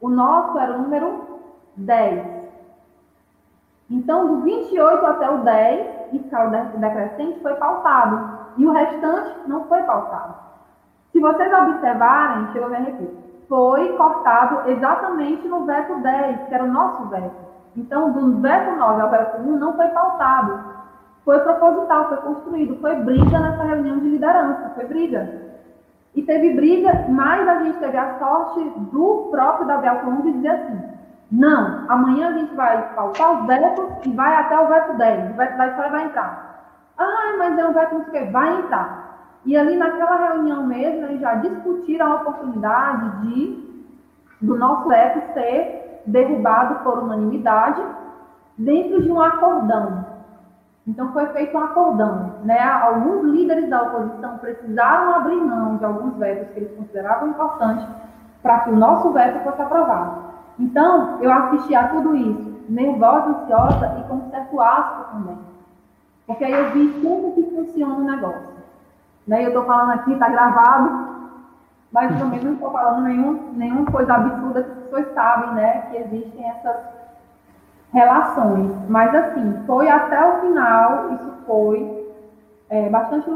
[SPEAKER 5] O nosso era o número 10. Então, do 28 até o 10, escala decrescente, foi pautado. E o restante não foi pautado. Se vocês observarem, deixa eu ver aqui, foi cortado exatamente no veto 10, que era o nosso veto. Então, do veto 9 ao veto 1 não foi pautado. Foi proposital, foi construído, foi briga nessa reunião de liderança, foi briga. E teve briga, mas a gente teve a sorte do próprio Davi Alcolumbre dizer assim, não, amanhã a gente vai pautar os vetos e vai até o veto 10, o veto 10 vai entrar. Ah, mas é um veto não sei o que, vai entrar. E ali naquela reunião mesmo, eles já discutiram a oportunidade de do nosso veto ser derrubado por unanimidade dentro de um acordão. Então foi feito um acordão. Né? Alguns líderes da oposição precisaram abrir mão de alguns vetos que eles consideravam importantes para que o nosso veto fosse aprovado. Então, eu assisti a tudo isso, nervosa, ansiosa e com certo asco também. Porque aí eu vi como que funciona o negócio. Né? Eu estou falando aqui, está gravado, mas também não estou falando nenhum, nenhuma coisa absurda que as pessoas sabem, né? Que existem essas relações. Mas assim, foi até o final, isso foi é, bastante.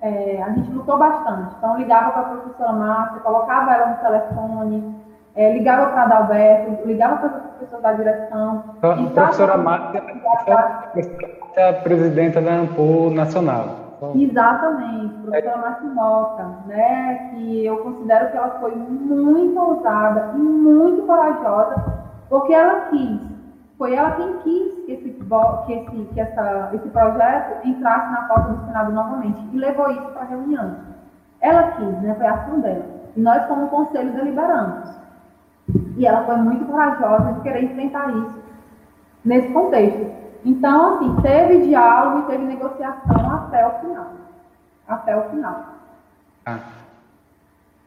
[SPEAKER 5] É, a gente lutou bastante. Então, ligava para a professora Márcia, colocava ela no telefone, é, ligava para Adalberto, ligava para as pessoas da direção.
[SPEAKER 4] A professora Márcia é a presidenta da ANPU Nacional.
[SPEAKER 5] Exatamente, professora Márcia Mota, né, que eu considero que ela foi muito ousada e muito corajosa, porque ela quis, foi ela quem quis que esse, que esse, que essa, esse projeto entrasse na pauta do Senado novamente e levou isso para a reunião. Ela quis, né, foi a ação dela. E nós, como conselho, deliberamos. E ela foi muito corajosa de querer enfrentar isso nesse contexto. Então, assim, teve diálogo e teve negociação até o final. Até o final. Ah.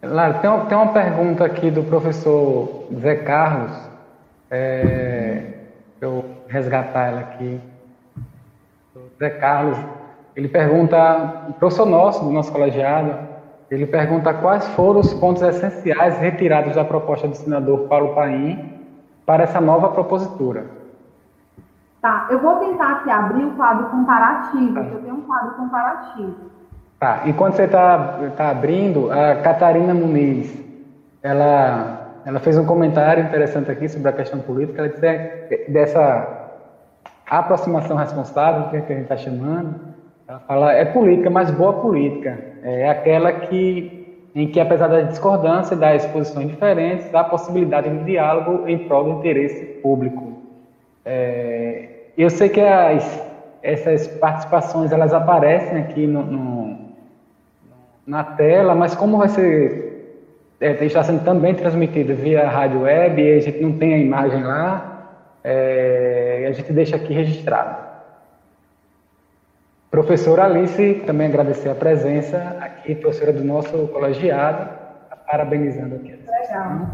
[SPEAKER 4] Lara, tem, tem uma pergunta aqui do professor Zé Carlos. É, eu resgatar ela aqui. O Zé Carlos, ele pergunta, professor nosso, do nosso colegiado, ele pergunta quais foram os pontos essenciais retirados da proposta do senador Paulo Paim para essa nova propositura.
[SPEAKER 5] Tá, eu vou tentar aqui abrir o quadro comparativo, tá. eu tenho um quadro comparativo.
[SPEAKER 4] Tá, enquanto você está tá abrindo, a Catarina Muniz, ela, ela fez um comentário interessante aqui sobre a questão política, ela disse é, dessa aproximação responsável, que, é que a gente está chamando, ela fala, é política, mas boa política, é aquela que, em que, apesar da discordância, das posições diferentes, há possibilidade de diálogo em prol do interesse público. É, eu sei que as, essas participações elas aparecem aqui no, no, na tela, mas como vai ser é, está sendo também transmitido via rádio web e a gente não tem a imagem lá, é, a gente deixa aqui registrado. Professora Alice, também agradecer a presença aqui, professora do nosso colegiado, parabenizando aqui.
[SPEAKER 5] Legal.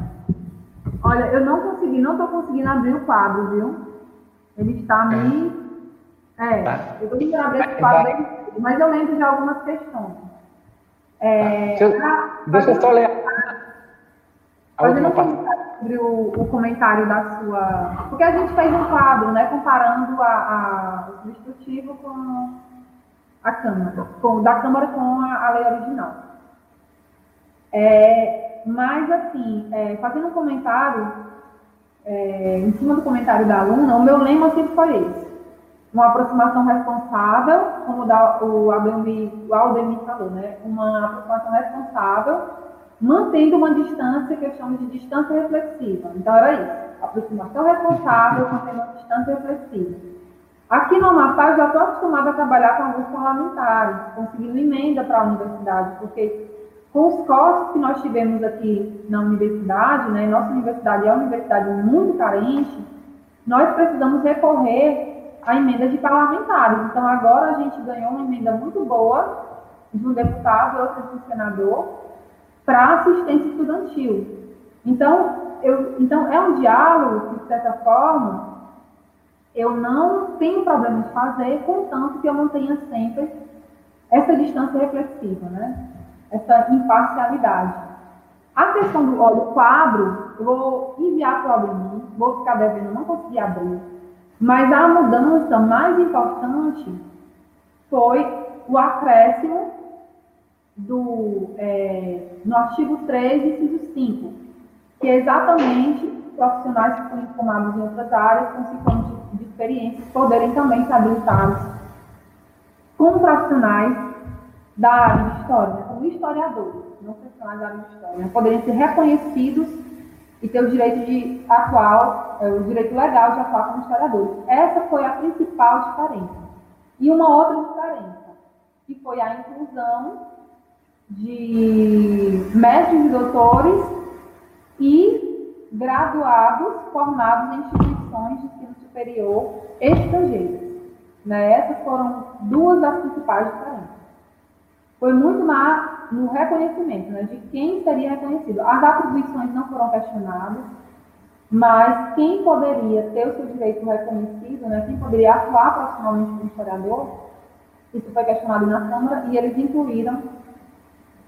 [SPEAKER 5] Olha, eu não consegui, não estou conseguindo abrir o quadro, viu? Ele está me. É, tá. eu estou tentando abrir esse quadro bem, mas eu lembro de algumas questões. É,
[SPEAKER 4] tá. pra, deixa eu só ler.
[SPEAKER 5] Fazendo um comentário sobre o, o, comentário da sua. Porque a gente fez um quadro, né, comparando a, a, o substitutivo com a Câmara, com, da Câmara com a, a lei original. É, mas, assim, é, fazendo um comentário é, em cima do comentário da aluna, o meu lema sempre foi esse. Uma aproximação responsável, como o Aldemir, o Aldemir falou, né? Uma aproximação responsável, mantendo uma distância que eu chamo de distância reflexiva. Então, era isso. Aproximação responsável, mantendo uma distância reflexiva. Aqui no Amapá, eu já estou acostumada a trabalhar com alguns parlamentares, conseguindo emenda para a universidade, porque com os cortes que nós tivemos aqui na universidade, né, nossa universidade é uma universidade muito carente, nós precisamos recorrer à emenda de parlamentares. Então, agora a gente ganhou uma emenda muito boa de um deputado, outra de um senador, para assistência estudantil. Então, eu, então, é um diálogo que, de certa forma, eu não tenho problema de fazer, contanto que eu mantenha sempre essa distância reflexiva, né? essa imparcialidade. A questão do, ó, do quadro, eu vou enviar para o Albini, vou ficar devendo, não consegui abrir. Mas a mudança mais importante foi o acréscimo do, é, no artigo 3, inciso 5, que é exatamente profissionais que foram formados em outras áreas, com 5 anos de, de experiência, poderem também ser habilitados como profissionais da área de história, né, como historiadores, não profissionais da área de história, né, poderem ser reconhecidos e ter o direito de atuar, é, o direito legal de atuar como historiadores. Essa foi a principal diferença. E uma outra diferença, que foi a inclusão de mestres e doutores e graduados formados em instituições de ensino superior estrangeiras. Né? Essas foram duas das principais diferenças. Foi muito na, no reconhecimento né, de quem seria reconhecido. As atribuições não foram questionadas, mas quem poderia ter o seu direito reconhecido, né, quem poderia atuar profissionalmente como historiador, isso foi questionado na Câmara e eles incluíram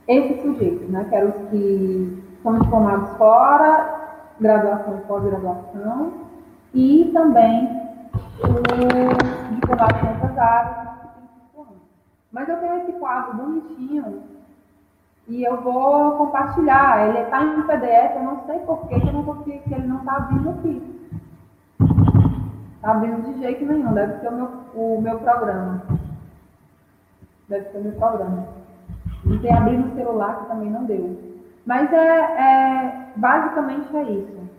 [SPEAKER 5] esses sujeitos, né, que eram os que são diplomados fora, graduação e pós-graduação, e também os diplomados em outras áreas, mas eu tenho esse quadro bonitinho e eu vou compartilhar. Ele está em PDF, eu não sei por que eu não consigo, que ele não está abrindo aqui. Está abrindo de jeito nenhum, deve ser o meu, o meu programa. Deve ser o meu programa. E tem abrir no celular que também não deu. Mas é, é basicamente é isso.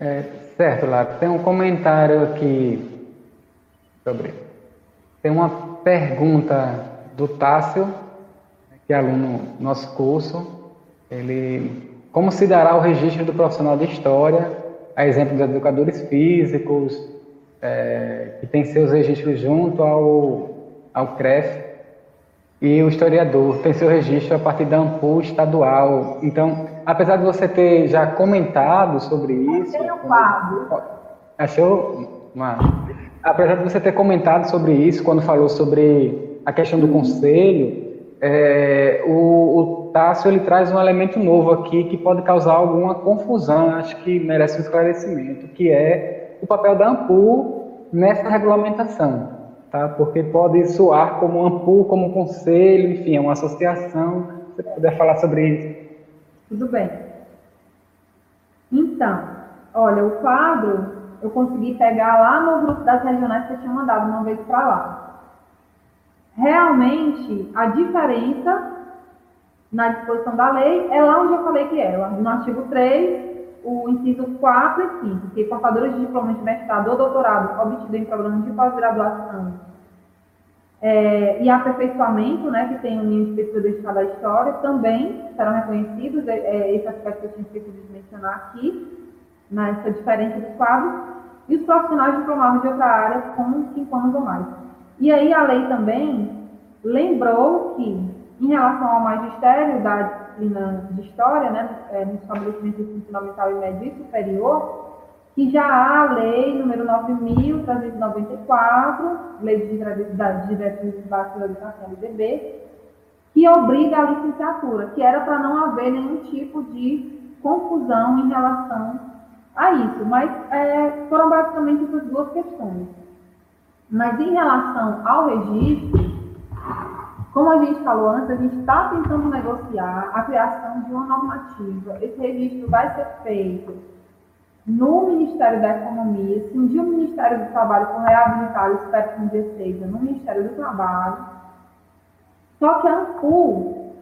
[SPEAKER 4] É, certo, Lá. Tem um comentário aqui sobre tem uma pergunta do Tássio, que é aluno do nosso curso. Ele, como se dará o registro do profissional de história, a exemplo dos educadores físicos, é, que tem seus registros junto ao, ao CREF, e o historiador tem seu registro a partir da AMPU estadual. Então, apesar de você ter já comentado sobre isso... Achou? Uma, apesar de você ter comentado sobre isso quando falou sobre a questão do conselho, é, o, o Tássio ele traz um elemento novo aqui que pode causar alguma confusão, acho que merece um esclarecimento, que é o papel da AMPU nessa regulamentação, tá? Porque pode soar como AMPU, como conselho, enfim, é uma associação. Se você puder falar sobre isso.
[SPEAKER 5] Tudo bem. Então, olha, o quadro eu consegui pegar lá no grupo das regionais que eu tinha mandado uma vez para lá. Realmente, a diferença na disposição da lei é lá onde eu falei que é, no artigo 3, o inciso 4 e 5, que portadores de diploma de mestrado ou doutorado obtido em programas de pós-graduação é, e aperfeiçoamento, né, que tem o nível de pesquisa dedicado à história, também serão reconhecidos, é, é, esse aspecto que eu tinha esquecido de mencionar aqui, nessa diferença dos quadros, e os profissionais diplomados de outra área com cinco anos ou mais. E aí a lei também lembrou que, em relação ao magistério da disciplina de História, né, é, no estabelecimento de ensino fundamental e médio e superior, que já há a lei número 9.394, Lei de Diretrizes Básicas da Educação, LDB, que obriga a licenciatura, que era para não haver nenhum tipo de confusão em relação a isso, mas é, foram basicamente essas duas questões. Mas em relação ao registro, como a gente falou antes, a gente está tentando negociar a criação de uma normativa. Esse registro vai ser feito no Ministério da Economia. Se um dia o Ministério do Trabalho for reabilitar, eu espero que um dia seja no Ministério do Trabalho. Só que a ANCUL,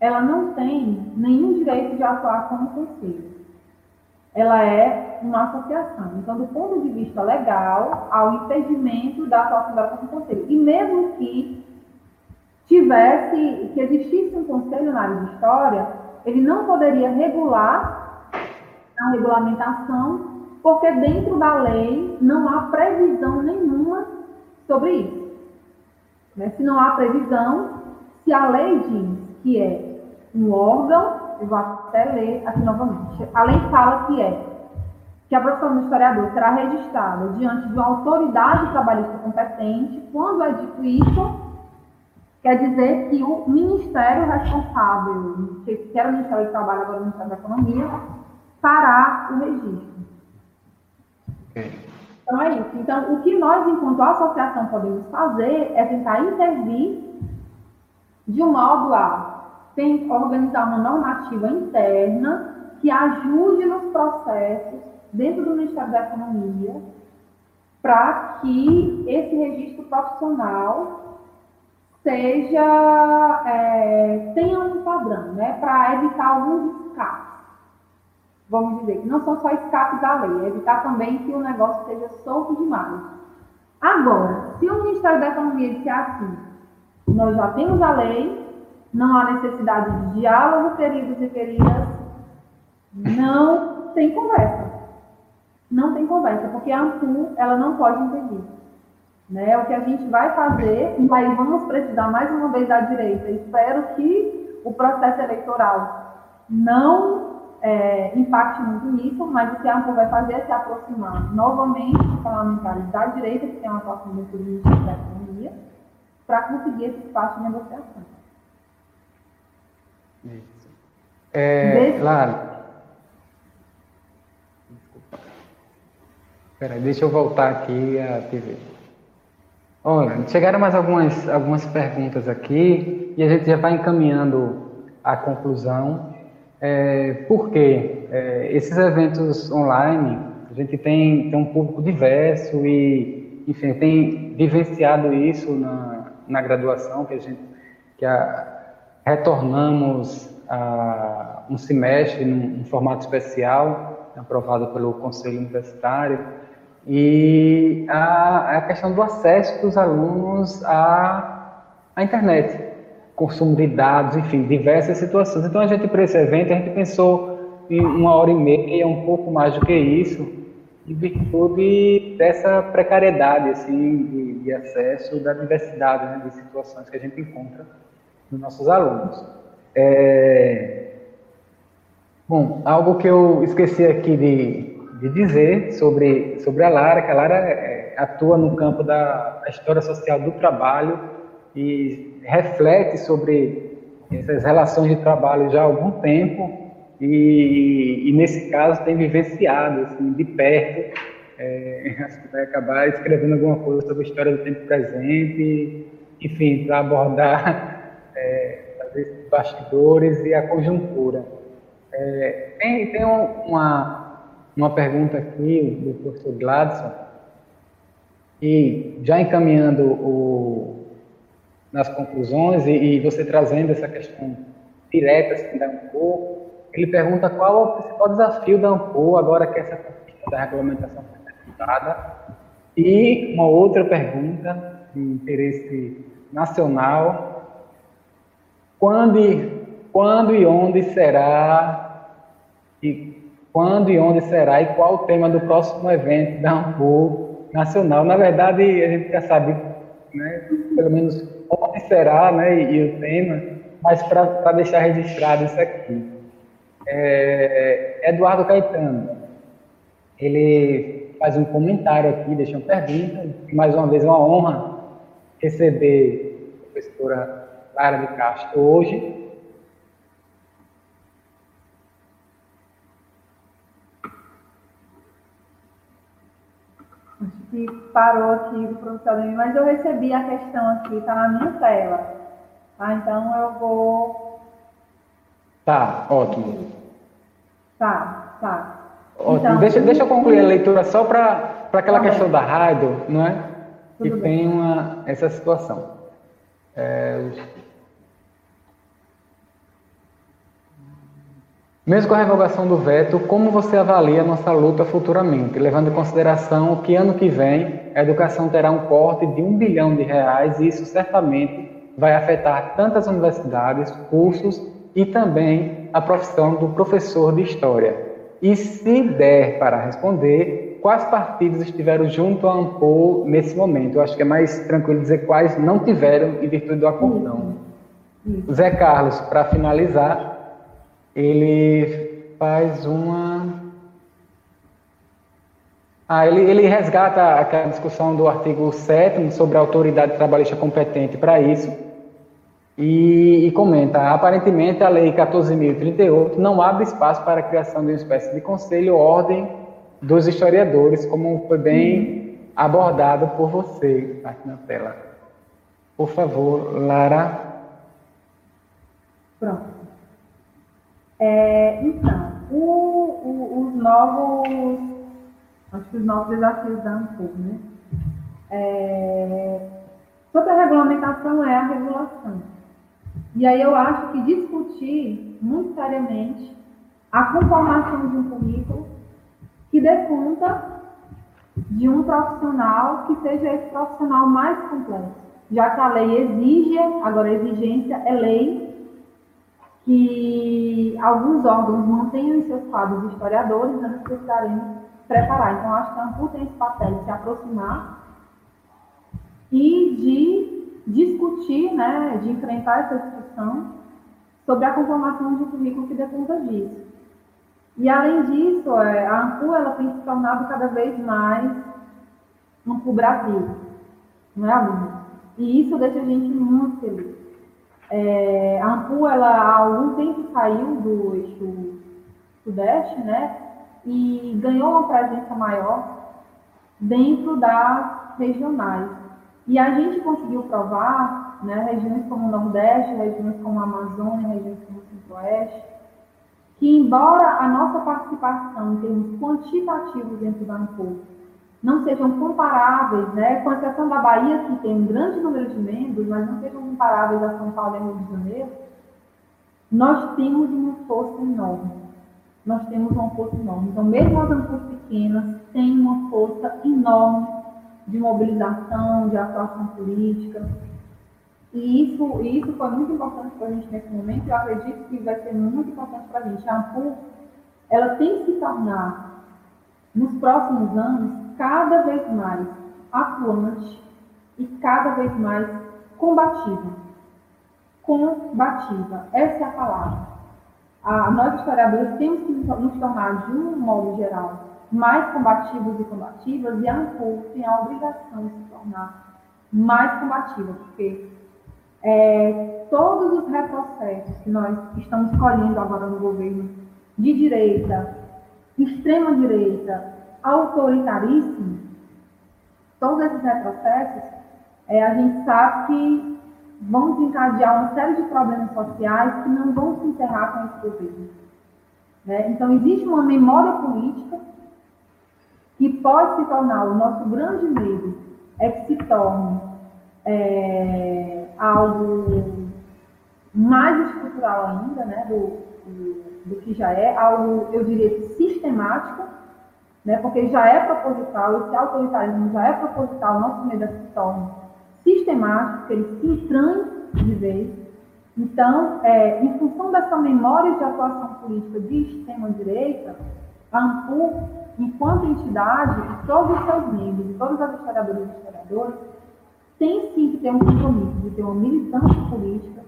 [SPEAKER 5] ela não tem nenhum direito de atuar como conselho ela é uma associação. Então, do ponto de vista legal, há o impedimento da atuação dela como conselho. E mesmo que tivesse, que existisse um conselho na área de história, ele não poderia regular a regulamentação, porque dentro da lei não há previsão nenhuma sobre isso. Né? Se não há previsão, se a lei diz que é um órgão eu vou até ler aqui novamente. A lei fala que é que a profissão do historiador será registrada diante de uma autoridade trabalhista competente. Quando é dito isso, quer dizer que o ministério responsável, que era o Ministério do Trabalho, agora o Ministério da Economia, fará o registro.
[SPEAKER 4] Okay.
[SPEAKER 5] Então é isso. Então, o que nós, enquanto associação, podemos fazer é tentar intervir de um modo a tem, organizar uma normativa interna que ajude nos processos dentro do Ministério da Economia para que esse registro profissional seja é, tenha um padrão, né, para evitar alguns escapes. Vamos dizer que não são só escapes da lei, é evitar também que o negócio seja solto demais. Agora, se o Ministério da Economia disser assim, nós já temos a lei, não há necessidade de diálogo, queridos e queridas, não tem conversa. Não tem conversa, porque a ANPU, ela não pode intervir. Né? O que a gente vai fazer, e aí vamos precisar mais uma vez da direita, espero que o processo eleitoral não é, impacte muito nisso, mas o que a ANPU vai fazer é se aproximar novamente dos parlamentares da direita, que tem uma atuação muito do Ministério da Economia, para conseguir esse espaço de negociação.
[SPEAKER 4] Isso. É, Lara, Peraí, deixa eu voltar aqui a TV. Olha, chegaram mais algumas, algumas perguntas aqui e a gente já vai encaminhando a conclusão. É, por quê? É, esses eventos online, a gente tem, tem um público diverso e, enfim, tem vivenciado isso na, na graduação, que a gente que a, retornamos a um semestre num, num formato especial, aprovado pelo Conselho Universitário, e a, a questão do acesso dos alunos à, à internet, consumo de dados, enfim, diversas situações. Então, a gente, para esse evento, a gente pensou em uma hora e meia, um pouco mais do que isso, em virtude dessa precariedade assim, de, de acesso, da diversidade né, de situações que a gente encontra nos nossos alunos. É... Bom, algo que eu esqueci aqui de, de dizer sobre, sobre a Lara, que a Lara é, atua no campo da, da história social do trabalho e reflete sobre essas relações de trabalho já há algum tempo e, e nesse caso tem vivenciado assim, de perto. É, [LAUGHS] acho que vai acabar escrevendo alguma coisa sobre a história do tempo presente, enfim, para abordar é, os bastidores e a conjuntura. É, tem tem uma, uma pergunta aqui do professor Gladson, e já encaminhando o, nas conclusões e, e, você trazendo essa questão direta assim, da ANPO, ele pergunta qual é o principal desafio da ANPO agora que essa conquista da regulamentação foi executada. E uma outra pergunta de interesse nacional, quando, quando e onde será e quando e onde será e qual o tema do próximo evento da AMPU nacional. Na verdade, a gente já sabe, né, pelo menos onde será né, e, e o tema, mas para deixar registrado isso aqui. É, Eduardo Caetano, ele faz um comentário aqui, deixa uma pergunta. Mais uma vez, é uma honra receber a professora Lara de Castro hoje.
[SPEAKER 5] Que parou aqui do professor mas eu recebi a questão aqui, está na minha tela. Tá? Então eu vou.
[SPEAKER 4] Tá, ótimo.
[SPEAKER 5] Tá, tá.
[SPEAKER 4] Ótimo. Então, deixa, deixa eu concluir a leitura só para aquela questão da rádio, não é? Que tem uma, essa situação. É, Mesmo com a revogação do veto, como você avalia a nossa luta futuramente, levando em consideração que ano que vem a educação terá um corte de um bilhão de reais e isso certamente vai afetar tantas universidades, cursos e também a profissão do professor de história? E se der para responder, quais partidos estiveram junto à AMPO nesse momento? Eu acho que é mais tranquilo dizer quais não tiveram em virtude do acordão. Zé Carlos, para finalizar, ele faz uma. Ah, ele, ele resgata aquela discussão do artigo 7 sobre a autoridade trabalhista competente para isso e, e, comenta: aparentemente a Lei 14.038 não abre espaço para a criação de uma espécie de conselho ordem dos historiadores, como foi bem abordado por você aqui na tela. Por favor, Lara.
[SPEAKER 5] Pronto. É, então, o, o, os novos, acho que os novos desafios da ANPUR, né? É, a regulamentação é a regulação. E aí eu acho que discutir muito seriamente a conformação de um currículo que dê conta de um profissional que seja esse profissional mais completo. Já que a lei exige, agora a exigência é lei, que alguns órgãos mantenham em seus quadros historiadores, nós precisaremos preparar. Então, acho que a ANPU tem esse papel de se aproximar e de discutir, né, de enfrentar essa discussão sobre a conformação de um currículo que conta disso. E, além disso, é, a ANPU ela tem se tornado cada vez mais um Brasil, não é? E isso deixa a gente muito feliz. É, a ANPU, ela há algum tempo saiu do eixo sudeste, né? E ganhou uma presença maior dentro das regionais. E a gente conseguiu provar, né, regiões como o Nordeste, regiões como a Amazônia, regiões como o Centro-Oeste, que embora a nossa participação em termos quantitativos dentro da ANPU não sejam comparáveis, né, com exceção da Bahia, que tem um grande número de membros, mas não sejam comparáveis a São Paulo e Rio de Janeiro, nós temos uma força enorme. Nós temos uma força enorme. Então, mesmo as ANPUs pequenas têm uma força enorme de mobilização, de atuação política. E isso, isso foi muito importante para a gente nesse momento, eu acredito que vai ser muito importante para a gente. A ANPU, ela tem que se tornar, nos próximos anos, cada vez mais atuante e cada vez mais combativa. Combativa, essa é a palavra. A, nós, historiadores, temos que nos tornar, de um modo geral, mais combativos e combativas, e a ANCOR tem a obrigação de se tornar mais combativa, porque é, todos os retrocessos que nós estamos colhendo agora no governo, de direita, extrema direita, autoritaríssimo, todos esses retrocessos, é, a gente sabe que vão desencadear uma série de problemas sociais que não vão se encerrar com esse governo. Né? Então, existe uma memória política que pode se tornar, o nosso grande medo é que se torne é, algo mais estrutural ainda, né, do, do, do que já é, algo, eu diria, sistemático, né? porque já é proposital, esse autoritarismo já é proposital, nosso medo é se torne sistemático, ele se entranhe de vez. Então, é, em função dessa memória de atuação política de extrema-direita, a ANPU, enquanto entidade, todos os seus membros, todas as historiadoras e historiadores, tem sim que ter um compromisso de ter uma militância política,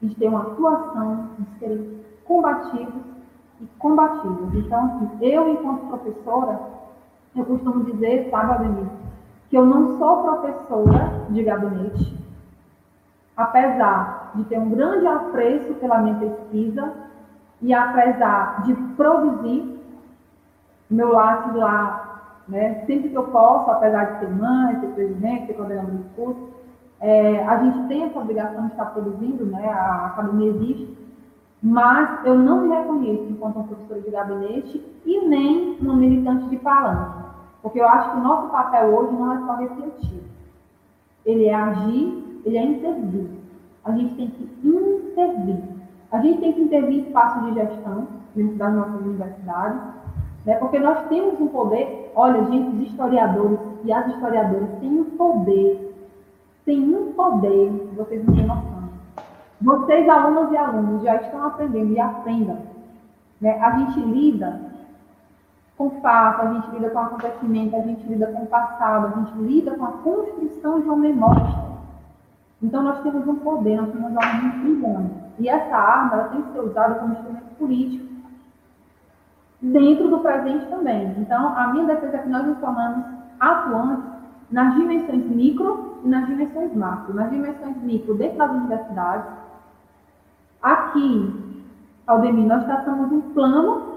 [SPEAKER 5] de ter uma atuação, de serem combativos e. Então, assim, eu, enquanto professora, eu costumo dizer, sabe, Ademir, que eu não sou professora de gabinete, apesar de ter um grande apreço pela minha pesquisa e apesar de produzir meu lápis lá, né, sempre que eu posso, apesar de ser mãe, ser presidente, ser coordenador de curso, é, a gente tem essa obrigação de estar produzindo, né, a academia existe, mas eu não me reconheço enquanto uma professora de gabinete e nem uma militante de palanque, porque eu acho que o nosso papel hoje não é só refletir, ele é agir, ele é intervir. A gente tem que intervir. A gente tem que intervir em espaços de gestão dentro das nossas universidades, né? porque nós temos um poder, olha, gente, os historiadores e as historiadoras têm um poder, têm um poder, vocês não têm noção vocês, alunos e alunos, já estão aprendendo e aprendam. Né? A gente lida com fato, a gente lida com acontecimento, a gente lida com o passado, a gente lida com a construção de uma memória. Então, nós temos um poder, nós temos uma arma E essa arma ela tem que ser usada como instrumento político dentro do presente também. Então, a minha defesa é que nós nos tornamos atuantes nas dimensões micro e nas dimensões macro. Nas dimensões micro, dentro das universidades, Aqui, Aldemir, nós traçamos um plano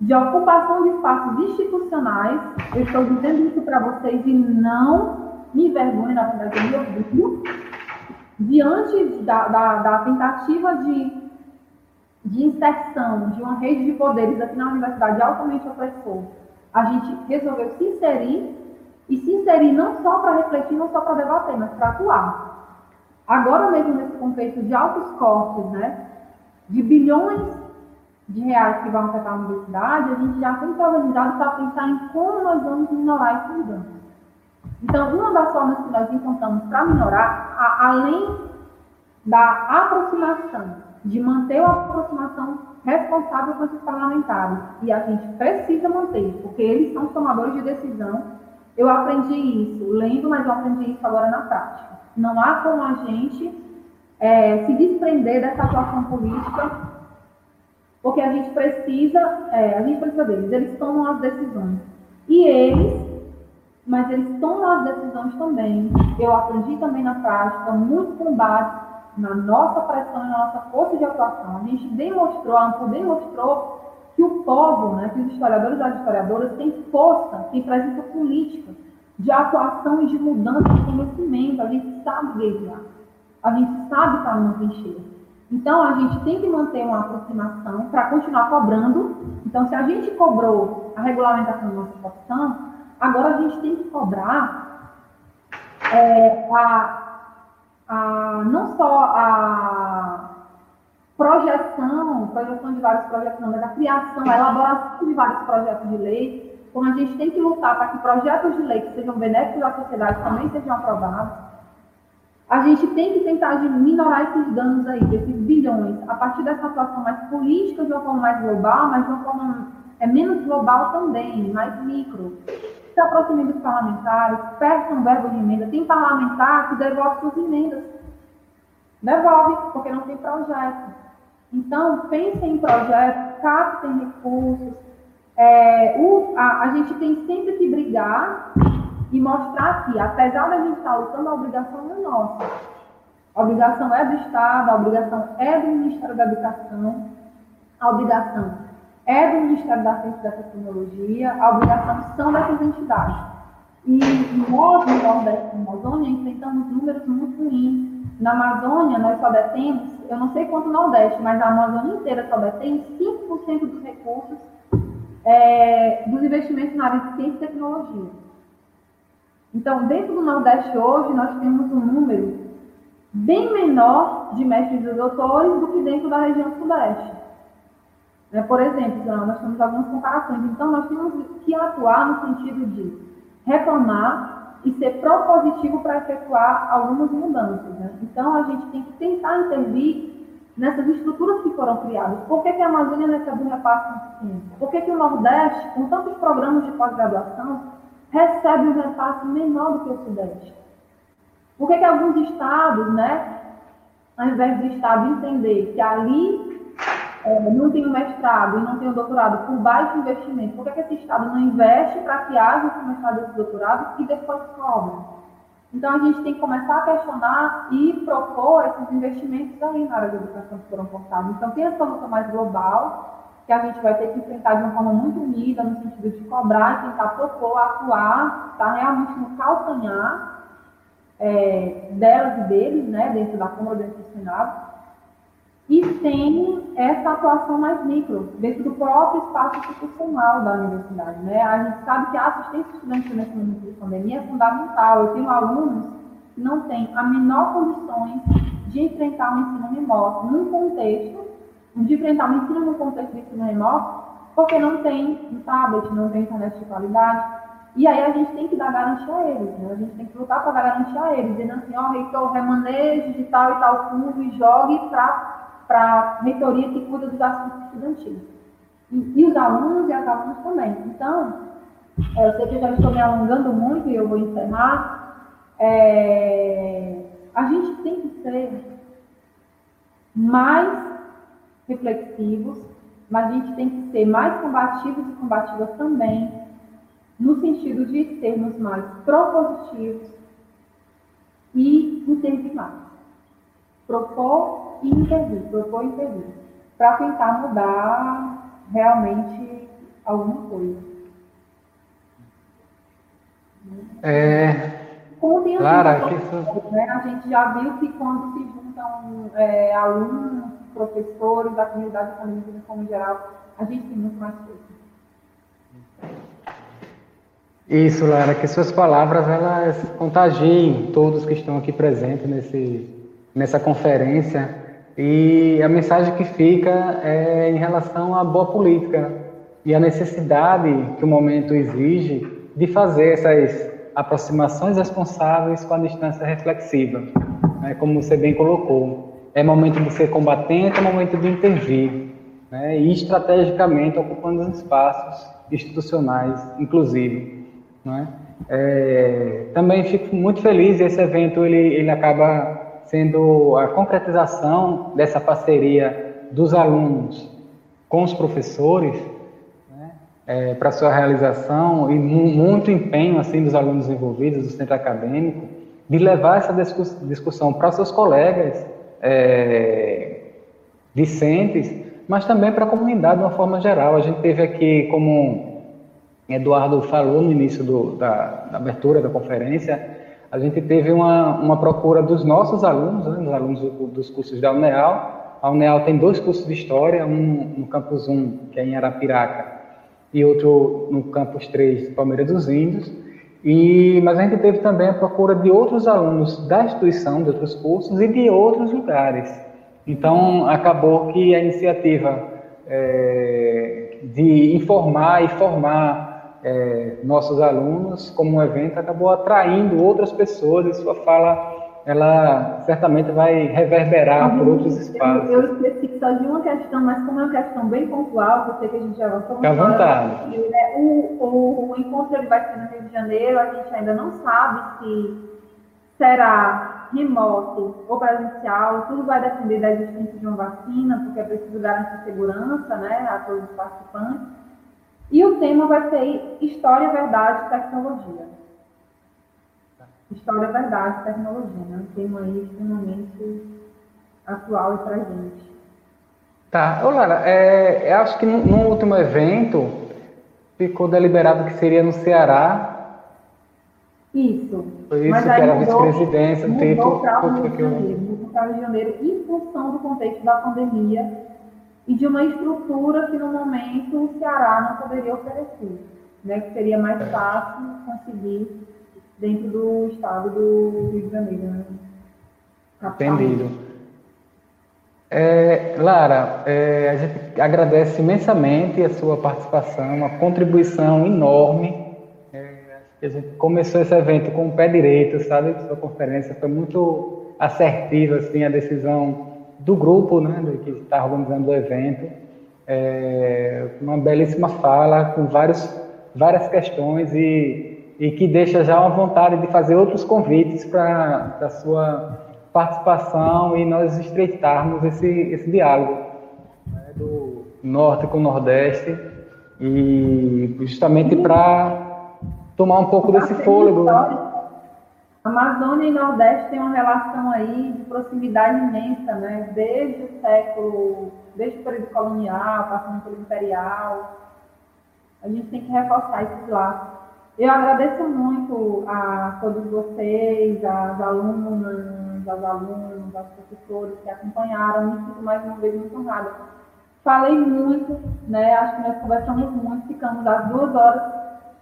[SPEAKER 5] de ocupação de espaços institucionais. Eu estou dizendo isso para vocês e não me envergonhe, na verdade, eu me orgulho, diante da, da, da, tentativa de, de inserção de uma rede de poderes aqui na universidade altamente opressor, a gente resolveu se inserir e se inserir não só para refletir, não só para debater, mas para atuar. Agora mesmo nesse contexto de altos cortes, né, de bilhões de reais que vão afetar a universidade, a gente já tem que organizado para pensar em como nós vamos minorar esses danos. Então, uma das formas que nós encontramos para minorar, a, além da aproximação, de manter a aproximação responsável com esses parlamentares, e a gente precisa manter, porque eles são tomadores de decisão. Eu aprendi isso lendo, mas eu aprendi isso agora na prática. Não há como a gente é, se desprender dessa atuação política porque a gente precisa, é, a gente precisa deles, eles tomam as decisões. E eles, mas eles tomam as decisões também. Eu aprendi também na prática, muito com base na nossa pressão e na nossa força de atuação. A gente demonstrou, a AMPO demonstrou que o povo, né, que os historiadores e as historiadoras têm força, têm presença política, de atuação e de mudança de conhecimento. A gente sabe guerrear. A gente sabe estar numa trincheira. Então, a gente tem que manter uma aproximação para continuar cobrando. Então, se a gente cobrou a regulamentação da nossa profissão, agora a gente tem que cobrar é, a, a, não só a projeção, projeção de vários projetos, não, mas a criação, a elaboração de vários projetos de lei, como a gente tem que lutar para que projetos de lei que sejam benéficos à sociedade também sejam aprovados a gente tem que tentar minorar esses danos aí, esses bilhões, a partir dessa atuação mais política, de uma forma mais global, mas de uma forma é, menos global também, mais micro. Se aproximem dos parlamentares, peçam verbo de emenda. Tem parlamentar que devolve suas emendas. Devolve, porque não tem projeto. Então, pensem em projetos, captem recursos. É, o, a, a gente tem sempre que brigar e mostrar que, apesar da gente estar lutando, a obrigação não é nossa. A obrigação é do Estado, a obrigação é do Ministério da Educação, a obrigação é do Ministério da Ciência e da Tecnologia, a obrigação são dessas entidades. E nós, no Nordeste da Amazônia, enfrentamos números muito ruins. Na Amazônia, nós só detemos, eu não sei quanto no Nordeste, mas a Amazônia inteira só detém 5% dos recursos é, dos investimentos na área de ciência e tecnologia. Então, dentro do Nordeste hoje, nós temos um número bem menor de mestres e doutores do que dentro da região Sudeste. Né? Por exemplo, nós temos algumas comparações. Então, nós temos que atuar no sentido de reclamar e ser propositivo para efetuar algumas mudanças. Né? Então, a gente tem que tentar intervir nessas estruturas que foram criadas. Por que, que a Amazônia recebe um repasse insuficiente? Por que, que o Nordeste, com tantos programas de pós-graduação, recebe um repasse menor do que o Sudeste. Por que, que alguns estados, né, ao invés do estado entender que ali é, não tem o mestrado e não tem o doutorado por baixo investimento, por que, que esse estado não investe para que haja esse mestrado e esse doutorado e depois cobra? Então, a gente tem que começar a questionar e propor esses investimentos aí na área de educação que foram cortados. Então, tem essa luta mais global, que a gente vai ter que enfrentar de uma forma muito unida, no sentido de cobrar, tentar propor, atuar, está realmente no calcanhar é, delas e deles, né, dentro da Câmara, dentro do Senado, e sem essa atuação mais micro, dentro do próprio espaço institucional da universidade. Né? A gente sabe que a assistência estudantil nesse momento de pandemia é fundamental. Eu tenho alunos que não têm a menor condições de enfrentar o ensino remoto num contexto de enfrentar o ensino no contexto de ensino remoto, porque não tem um tablet, não tem internet de qualidade. E aí a gente tem que dar garantia a eles, né? A gente tem que lutar para dar garantia a eles, dizendo assim, ó, oh, reitor, remaneje de tal e tal fundo e jogue para a reitoria que cuida dos assuntos estudantis. E, e, os alunos e as alunas também. Então, é, eu sei que eu já estou me alongando muito e eu vou encerrar. É, a gente tem que ser mais reflexivos, mas a gente tem que ser mais combativos e combativas também, no sentido de sermos mais propositivos e intervir mais. Propor e intervir, propor intervir, para tentar mudar realmente alguma coisa.
[SPEAKER 4] É,
[SPEAKER 5] Como tem
[SPEAKER 4] Lara,
[SPEAKER 5] assim,
[SPEAKER 4] que
[SPEAKER 5] né, a gente já viu que quando se juntam é, alunos, professores, da comunidade acadêmica como geral, a gente tem muito mais coisa.
[SPEAKER 4] Isso, Lara, que suas palavras elas contagiem todos que estão aqui presentes nesse, nessa conferência. E a mensagem que fica é em relação à boa política e a necessidade que o momento exige de fazer essas aproximações responsáveis com a distância reflexiva, né, como você bem colocou. É momento de ser combatente, é momento de intervir, né, e estrategicamente ocupando os espaços institucionais, inclusive. Né? É, também fico muito feliz, esse evento ele, ele acaba sendo a concretização dessa parceria dos alunos com os professores né, é, para sua realização e muito empenho assim dos alunos envolvidos do centro acadêmico de levar essa discussão para seus colegas é, discentes, mas também para a comunidade de uma forma geral. A gente teve aqui como Eduardo falou no início do, da, da, abertura da conferência, a gente teve uma, uma procura dos nossos alunos, né, dos alunos do, dos cursos da UNEAL. A UNEAL tem dois cursos de História, um no campus 1, que é em Arapiraca, e outro no campus 3, Palmeiras dos Índios. E, mas a gente teve também a procura de outros alunos da instituição, de outros cursos e de outros lugares. Então, acabou que a iniciativa é, de informar e formar é, nossos alunos, como um evento, acabou atraindo outras pessoas e sua fala ela certamente vai reverberar por outros espaços.
[SPEAKER 5] Eu, eu esqueci só de uma questão, mas como é uma questão bem pontual, eu sei que a gente já avançou
[SPEAKER 4] Fique à vontade.
[SPEAKER 5] Né, o, o, o, encontro ele vai ser no Rio de Janeiro, a gente ainda não sabe se será remoto ou presencial, tudo vai depender da existência de uma vacina, porque é preciso garantir segurança né, a todos os participantes. E o tema vai ser História, Verdade e Tecnologia. História, Verdade e Tecnologia, né? Um tema aí extremamente atual para a gente.
[SPEAKER 4] Tá. Ô, Lara, é, eu acho que no, no, último evento ficou deliberado que seria no Ceará.
[SPEAKER 5] Isso.
[SPEAKER 4] Foi isso Mas que era a vice-presidência,
[SPEAKER 5] o título. Para o Rio de Janeiro, mudou para o Rio de Janeiro em função do contexto da pandemia e de uma estrutura que no momento o Ceará não poderia oferecer, né? que seria mais é. fácil conseguir dentro do estado do Rio de Janeiro. Né?
[SPEAKER 4] Entendido. É, Lara, é, a gente agradece imensamente a sua participação, uma contribuição enorme. É, a gente começou esse evento com o pé direito, sabe? Sua conferência foi muito assertiva, assim, a decisão do grupo né, que está organizando o evento. É uma belíssima fala com vários, várias questões e, e que deixa já uma vontade de fazer outros convites para a sua participação e nós estreitarmos esse, esse diálogo né, do norte com o nordeste e justamente para tomar um pouco desse fôlego.
[SPEAKER 5] Amazônia e Nordeste têm uma relação aí de proximidade imensa, né? Desde o século, desde o período colonial, passando pelo imperial. A gente tem que reforçar esse laços. Eu agradeço muito a todos vocês, as alunas, aos alunos, aos professores que acompanharam. Me sinto mais uma vez muito honrada. Falei muito, né? Acho que nós conversamos muito, ficamos às duas horas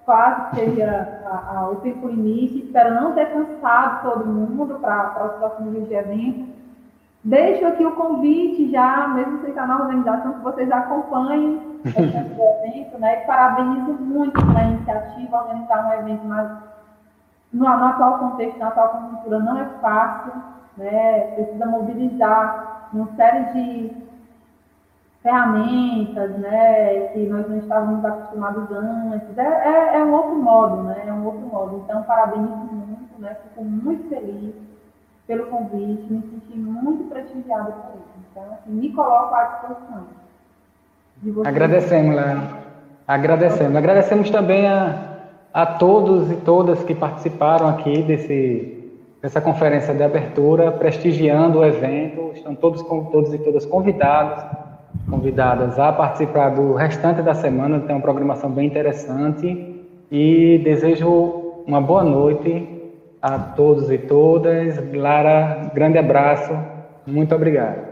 [SPEAKER 5] quase seria a, a, o tempo limite. Espero não ter cansado todo mundo para os próximos dias de evento. Deixo aqui o convite já, mesmo sem estar na organização, que vocês acompanhem [LAUGHS] esse evento, né? parabenizo muito pela iniciativa, organizar um evento mais, no, no atual contexto, na atual conjuntura, não é fácil, né? Precisa mobilizar uma série de ferramentas, né, que nós não estávamos acostumados antes. É, é, é, um outro modo, né, é um outro modo. Então, parabenizo muito, né, fico muito feliz pelo convite, me senti muito prestigiada por isso. Então, assim, me coloco à disposição.
[SPEAKER 4] Agradecemos, Léo. Agradecemos. Agradecemos também a, a todos e todas que participaram aqui desse, dessa conferência de abertura, prestigiando o evento. Estão todos, todos e todas convidados convidadas a participar do restante da semana. Tem uma programação bem interessante e desejo uma boa noite a todos e todas. Lara, grande abraço. Muito obrigado.